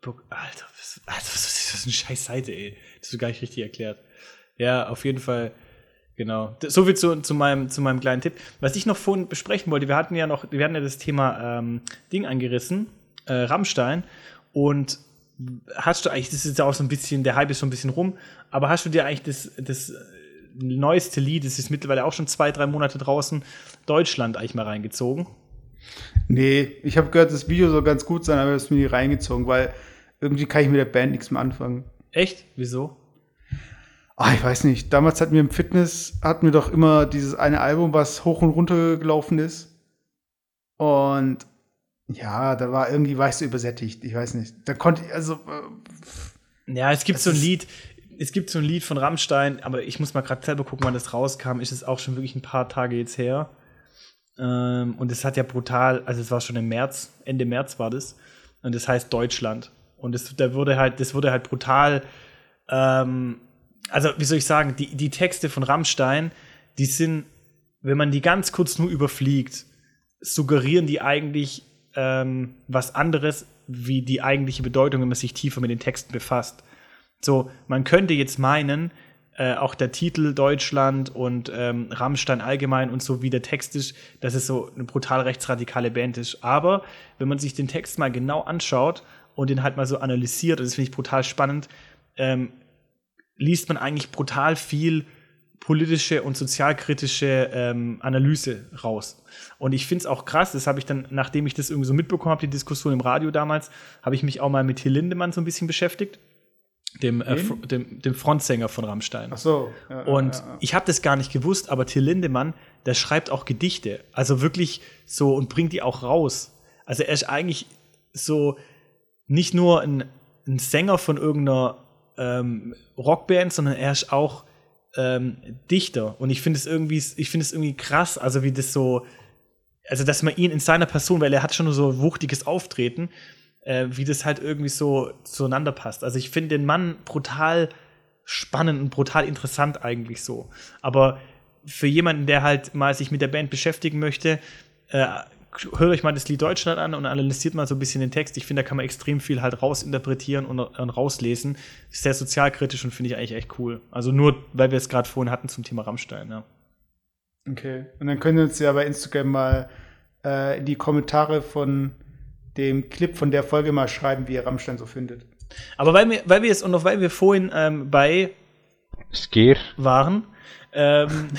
Alter, was, Alter, was ist das für eine scheiß Seite, ey? Das ist gar nicht richtig erklärt. Ja, auf jeden Fall. Genau. So viel zu, zu, meinem, zu meinem kleinen Tipp. Was ich noch vorhin besprechen wollte, wir hatten ja noch, wir hatten ja das Thema ähm, Ding angerissen, äh, Rammstein. Und hast du eigentlich, das ist ja auch so ein bisschen, der Hype ist schon ein bisschen rum, aber hast du dir eigentlich das, das äh, neueste Lied, das ist mittlerweile auch schon zwei, drei Monate draußen, Deutschland eigentlich mal reingezogen? Nee, ich habe gehört, das Video soll ganz gut sein, aber das ist mir nie reingezogen, weil irgendwie kann ich mit der Band nichts mehr anfangen. Echt? Wieso? Ah, ich weiß nicht. Damals hatten wir im Fitness, hatten wir doch immer dieses eine Album, was hoch und runter gelaufen ist. Und ja, da war irgendwie, war ich so übersättigt. Ich weiß nicht. Da konnte ich, also, äh, Ja, es gibt so ein Lied, es gibt so ein Lied von Rammstein, aber ich muss mal gerade selber gucken, wann das rauskam. Ist es auch schon wirklich ein paar Tage jetzt her. Ähm, und es hat ja brutal, also es war schon im März, Ende März war das. Und das heißt Deutschland. Und das, da wurde halt, das wurde halt brutal, ähm, also wie soll ich sagen, die, die Texte von Rammstein, die sind, wenn man die ganz kurz nur überfliegt, suggerieren die eigentlich ähm, was anderes, wie die eigentliche Bedeutung, wenn man sich tiefer mit den Texten befasst. So, man könnte jetzt meinen, äh, auch der Titel Deutschland und ähm, Rammstein allgemein und so wie der Text ist, dass es so eine brutal rechtsradikale Band ist. Aber wenn man sich den Text mal genau anschaut und den halt mal so analysiert, und das finde ich brutal spannend, ähm, liest man eigentlich brutal viel politische und sozialkritische ähm, Analyse raus. Und ich finde es auch krass, das habe ich dann, nachdem ich das irgendwie so mitbekommen habe, die Diskussion im Radio damals, habe ich mich auch mal mit Till Lindemann so ein bisschen beschäftigt, dem, äh, dem, dem Frontsänger von Rammstein. ach so. Ja, Und ja, ja. ich habe das gar nicht gewusst, aber Till Lindemann, der schreibt auch Gedichte. Also wirklich so und bringt die auch raus. Also er ist eigentlich so nicht nur ein, ein Sänger von irgendeiner ähm, Rockband, sondern er ist auch ähm, Dichter. Und ich finde es irgendwie, ich finde es irgendwie krass, also wie das so, also dass man ihn in seiner Person, weil er hat schon so wuchtiges Auftreten, äh, wie das halt irgendwie so zueinander passt. Also ich finde den Mann brutal spannend und brutal interessant eigentlich so. Aber für jemanden, der halt mal sich mit der Band beschäftigen möchte, äh, hört euch mal das Lied Deutschland an und analysiert mal so ein bisschen den Text. Ich finde, da kann man extrem viel halt rausinterpretieren und, und rauslesen. Ist sehr sozialkritisch und finde ich eigentlich echt cool. Also nur, weil wir es gerade vorhin hatten zum Thema Rammstein, ja. Okay. Und dann können wir uns ja bei Instagram mal äh, in die Kommentare von dem Clip von der Folge mal schreiben, wie ihr Rammstein so findet. Aber weil wir, weil wir jetzt und noch weil wir vorhin ähm, bei Sker. waren, ähm,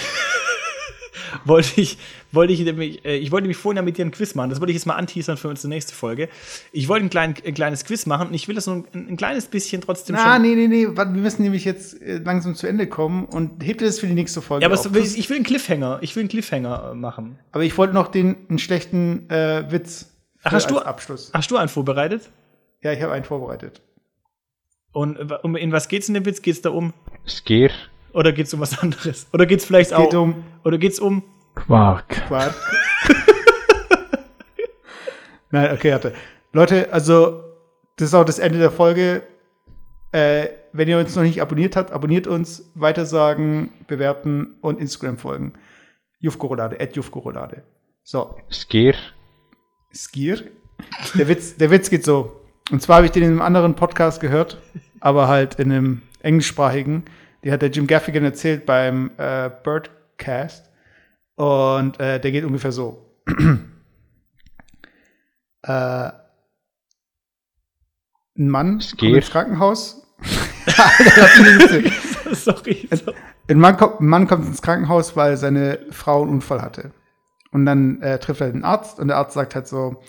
wollte ich, wollte ich nämlich, äh, ich wollte mich vorhin ja mit dir ein Quiz machen. Das wollte ich jetzt mal anteasern für unsere nächste Folge. Ich wollte ein, klein, ein kleines Quiz machen und ich will das so ein, ein kleines bisschen trotzdem Na, schon. nee, nee, nee. warte, Wir müssen nämlich jetzt äh, langsam zu Ende kommen und hebt das für die nächste Folge Ja, aber auf. so, ich will einen Cliffhanger. Ich will einen Cliffhanger äh, machen. Aber ich wollte noch den einen schlechten äh, Witz Ach, hast du- Abschluss. Hast du einen vorbereitet? Ja, ich habe einen vorbereitet. Und äh, um, in was geht's in dem Witz? Geht's da um? Sker. Oder geht's um was anderes? Oder geht's vielleicht Es geht auch um Oder geht's um? Quark. Quatsch. Nein, okay, warte. Leute, also, das ist auch das Ende der Folge. Äh, wenn ihr uns noch nicht abonniert habt, abonniert uns, weitersagen, bewerten und Instagram folgen. Jufkorolade, at Jufkorolade. So, Skier. Skier. Der Witz, der Witz geht so. Und zwar habe ich den in einem anderen Podcast gehört, aber halt in einem englischsprachigen. Die hat der Jim Gaffigan erzählt beim äh, Birdcast. Und äh, der geht ungefähr so. äh, ein Mann kommt ins Krankenhaus. Sorry. Ein Mann, kommt, ein Mann kommt ins Krankenhaus, weil seine Frau einen Unfall hatte. Und dann äh, trifft er den Arzt und der Arzt sagt halt so,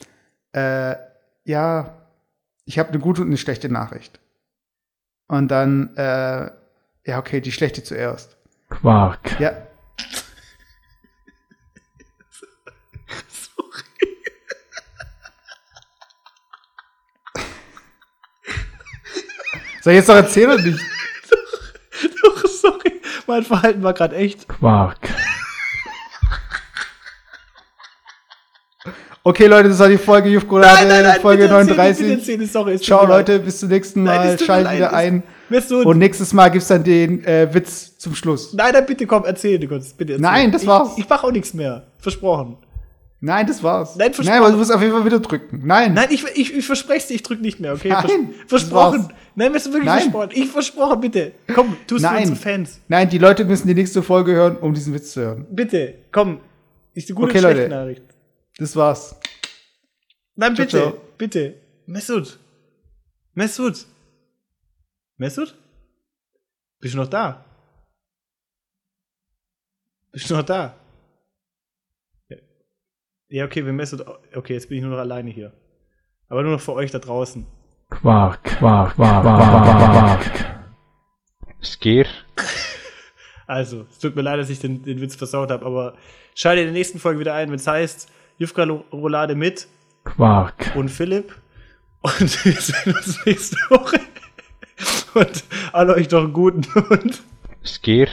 äh, ja, ich habe eine gute und eine schlechte Nachricht. Und dann, äh, ja, okay, die schlechte zuerst. Quark. Ja. Soll ich jetzt noch erzählen oder nicht? Doch, sorry. Mein Verhalten war gerade echt. Quark. Okay, Leute, das war die Folge Jufkolade, Folge bitte erzähl, 39. bitte erzähl, sorry, Ciao. Leute, bis zum nächsten Nein, Mal. Schaltet leid, wieder ein. Und nächstes Mal gibt's dann den äh, Witz zum Schluss. nein, nein, bitte komm, erzähl du kurz. Bitte erzähl. Nein, das ich, war's. Ich mach auch nichts mehr. Versprochen. Nein, das war's. Nein, versprochen. Nein, aber du musst auf jeden Fall wieder drücken. Nein. Nein, ich, ich, ich verspreche dir, ich drück nicht mehr, okay? Nein, Vers- versprochen. Nein, wirst du wirklich Nein. versprochen? Ich versprochen, bitte. Komm, tust für Nein. unsere Fans. Nein, die Leute müssen die nächste Folge hören, um diesen Witz zu hören. Bitte, komm. Ist die gute Okay, und schlechte Leute. Nachricht. Das war's. Nein, Ciao, bitte, ciao. bitte. Mesut. Mesut. Mesut? Bist du noch da? Bist du noch da? Ja. Okay, wenn Mesut. Okay, jetzt bin ich nur noch alleine hier. Aber nur noch für euch da draußen. Quark. Quark. Quark. Quark. Skier. Also, es tut mir leid, dass ich den, den Witz versaut habe, aber schalte in der nächsten Folge wieder ein, wenn es heißt Jufka Roulade mit Quark. und Philipp. Und wir sehen uns nächste Woche. Und alle euch noch einen guten und Skier.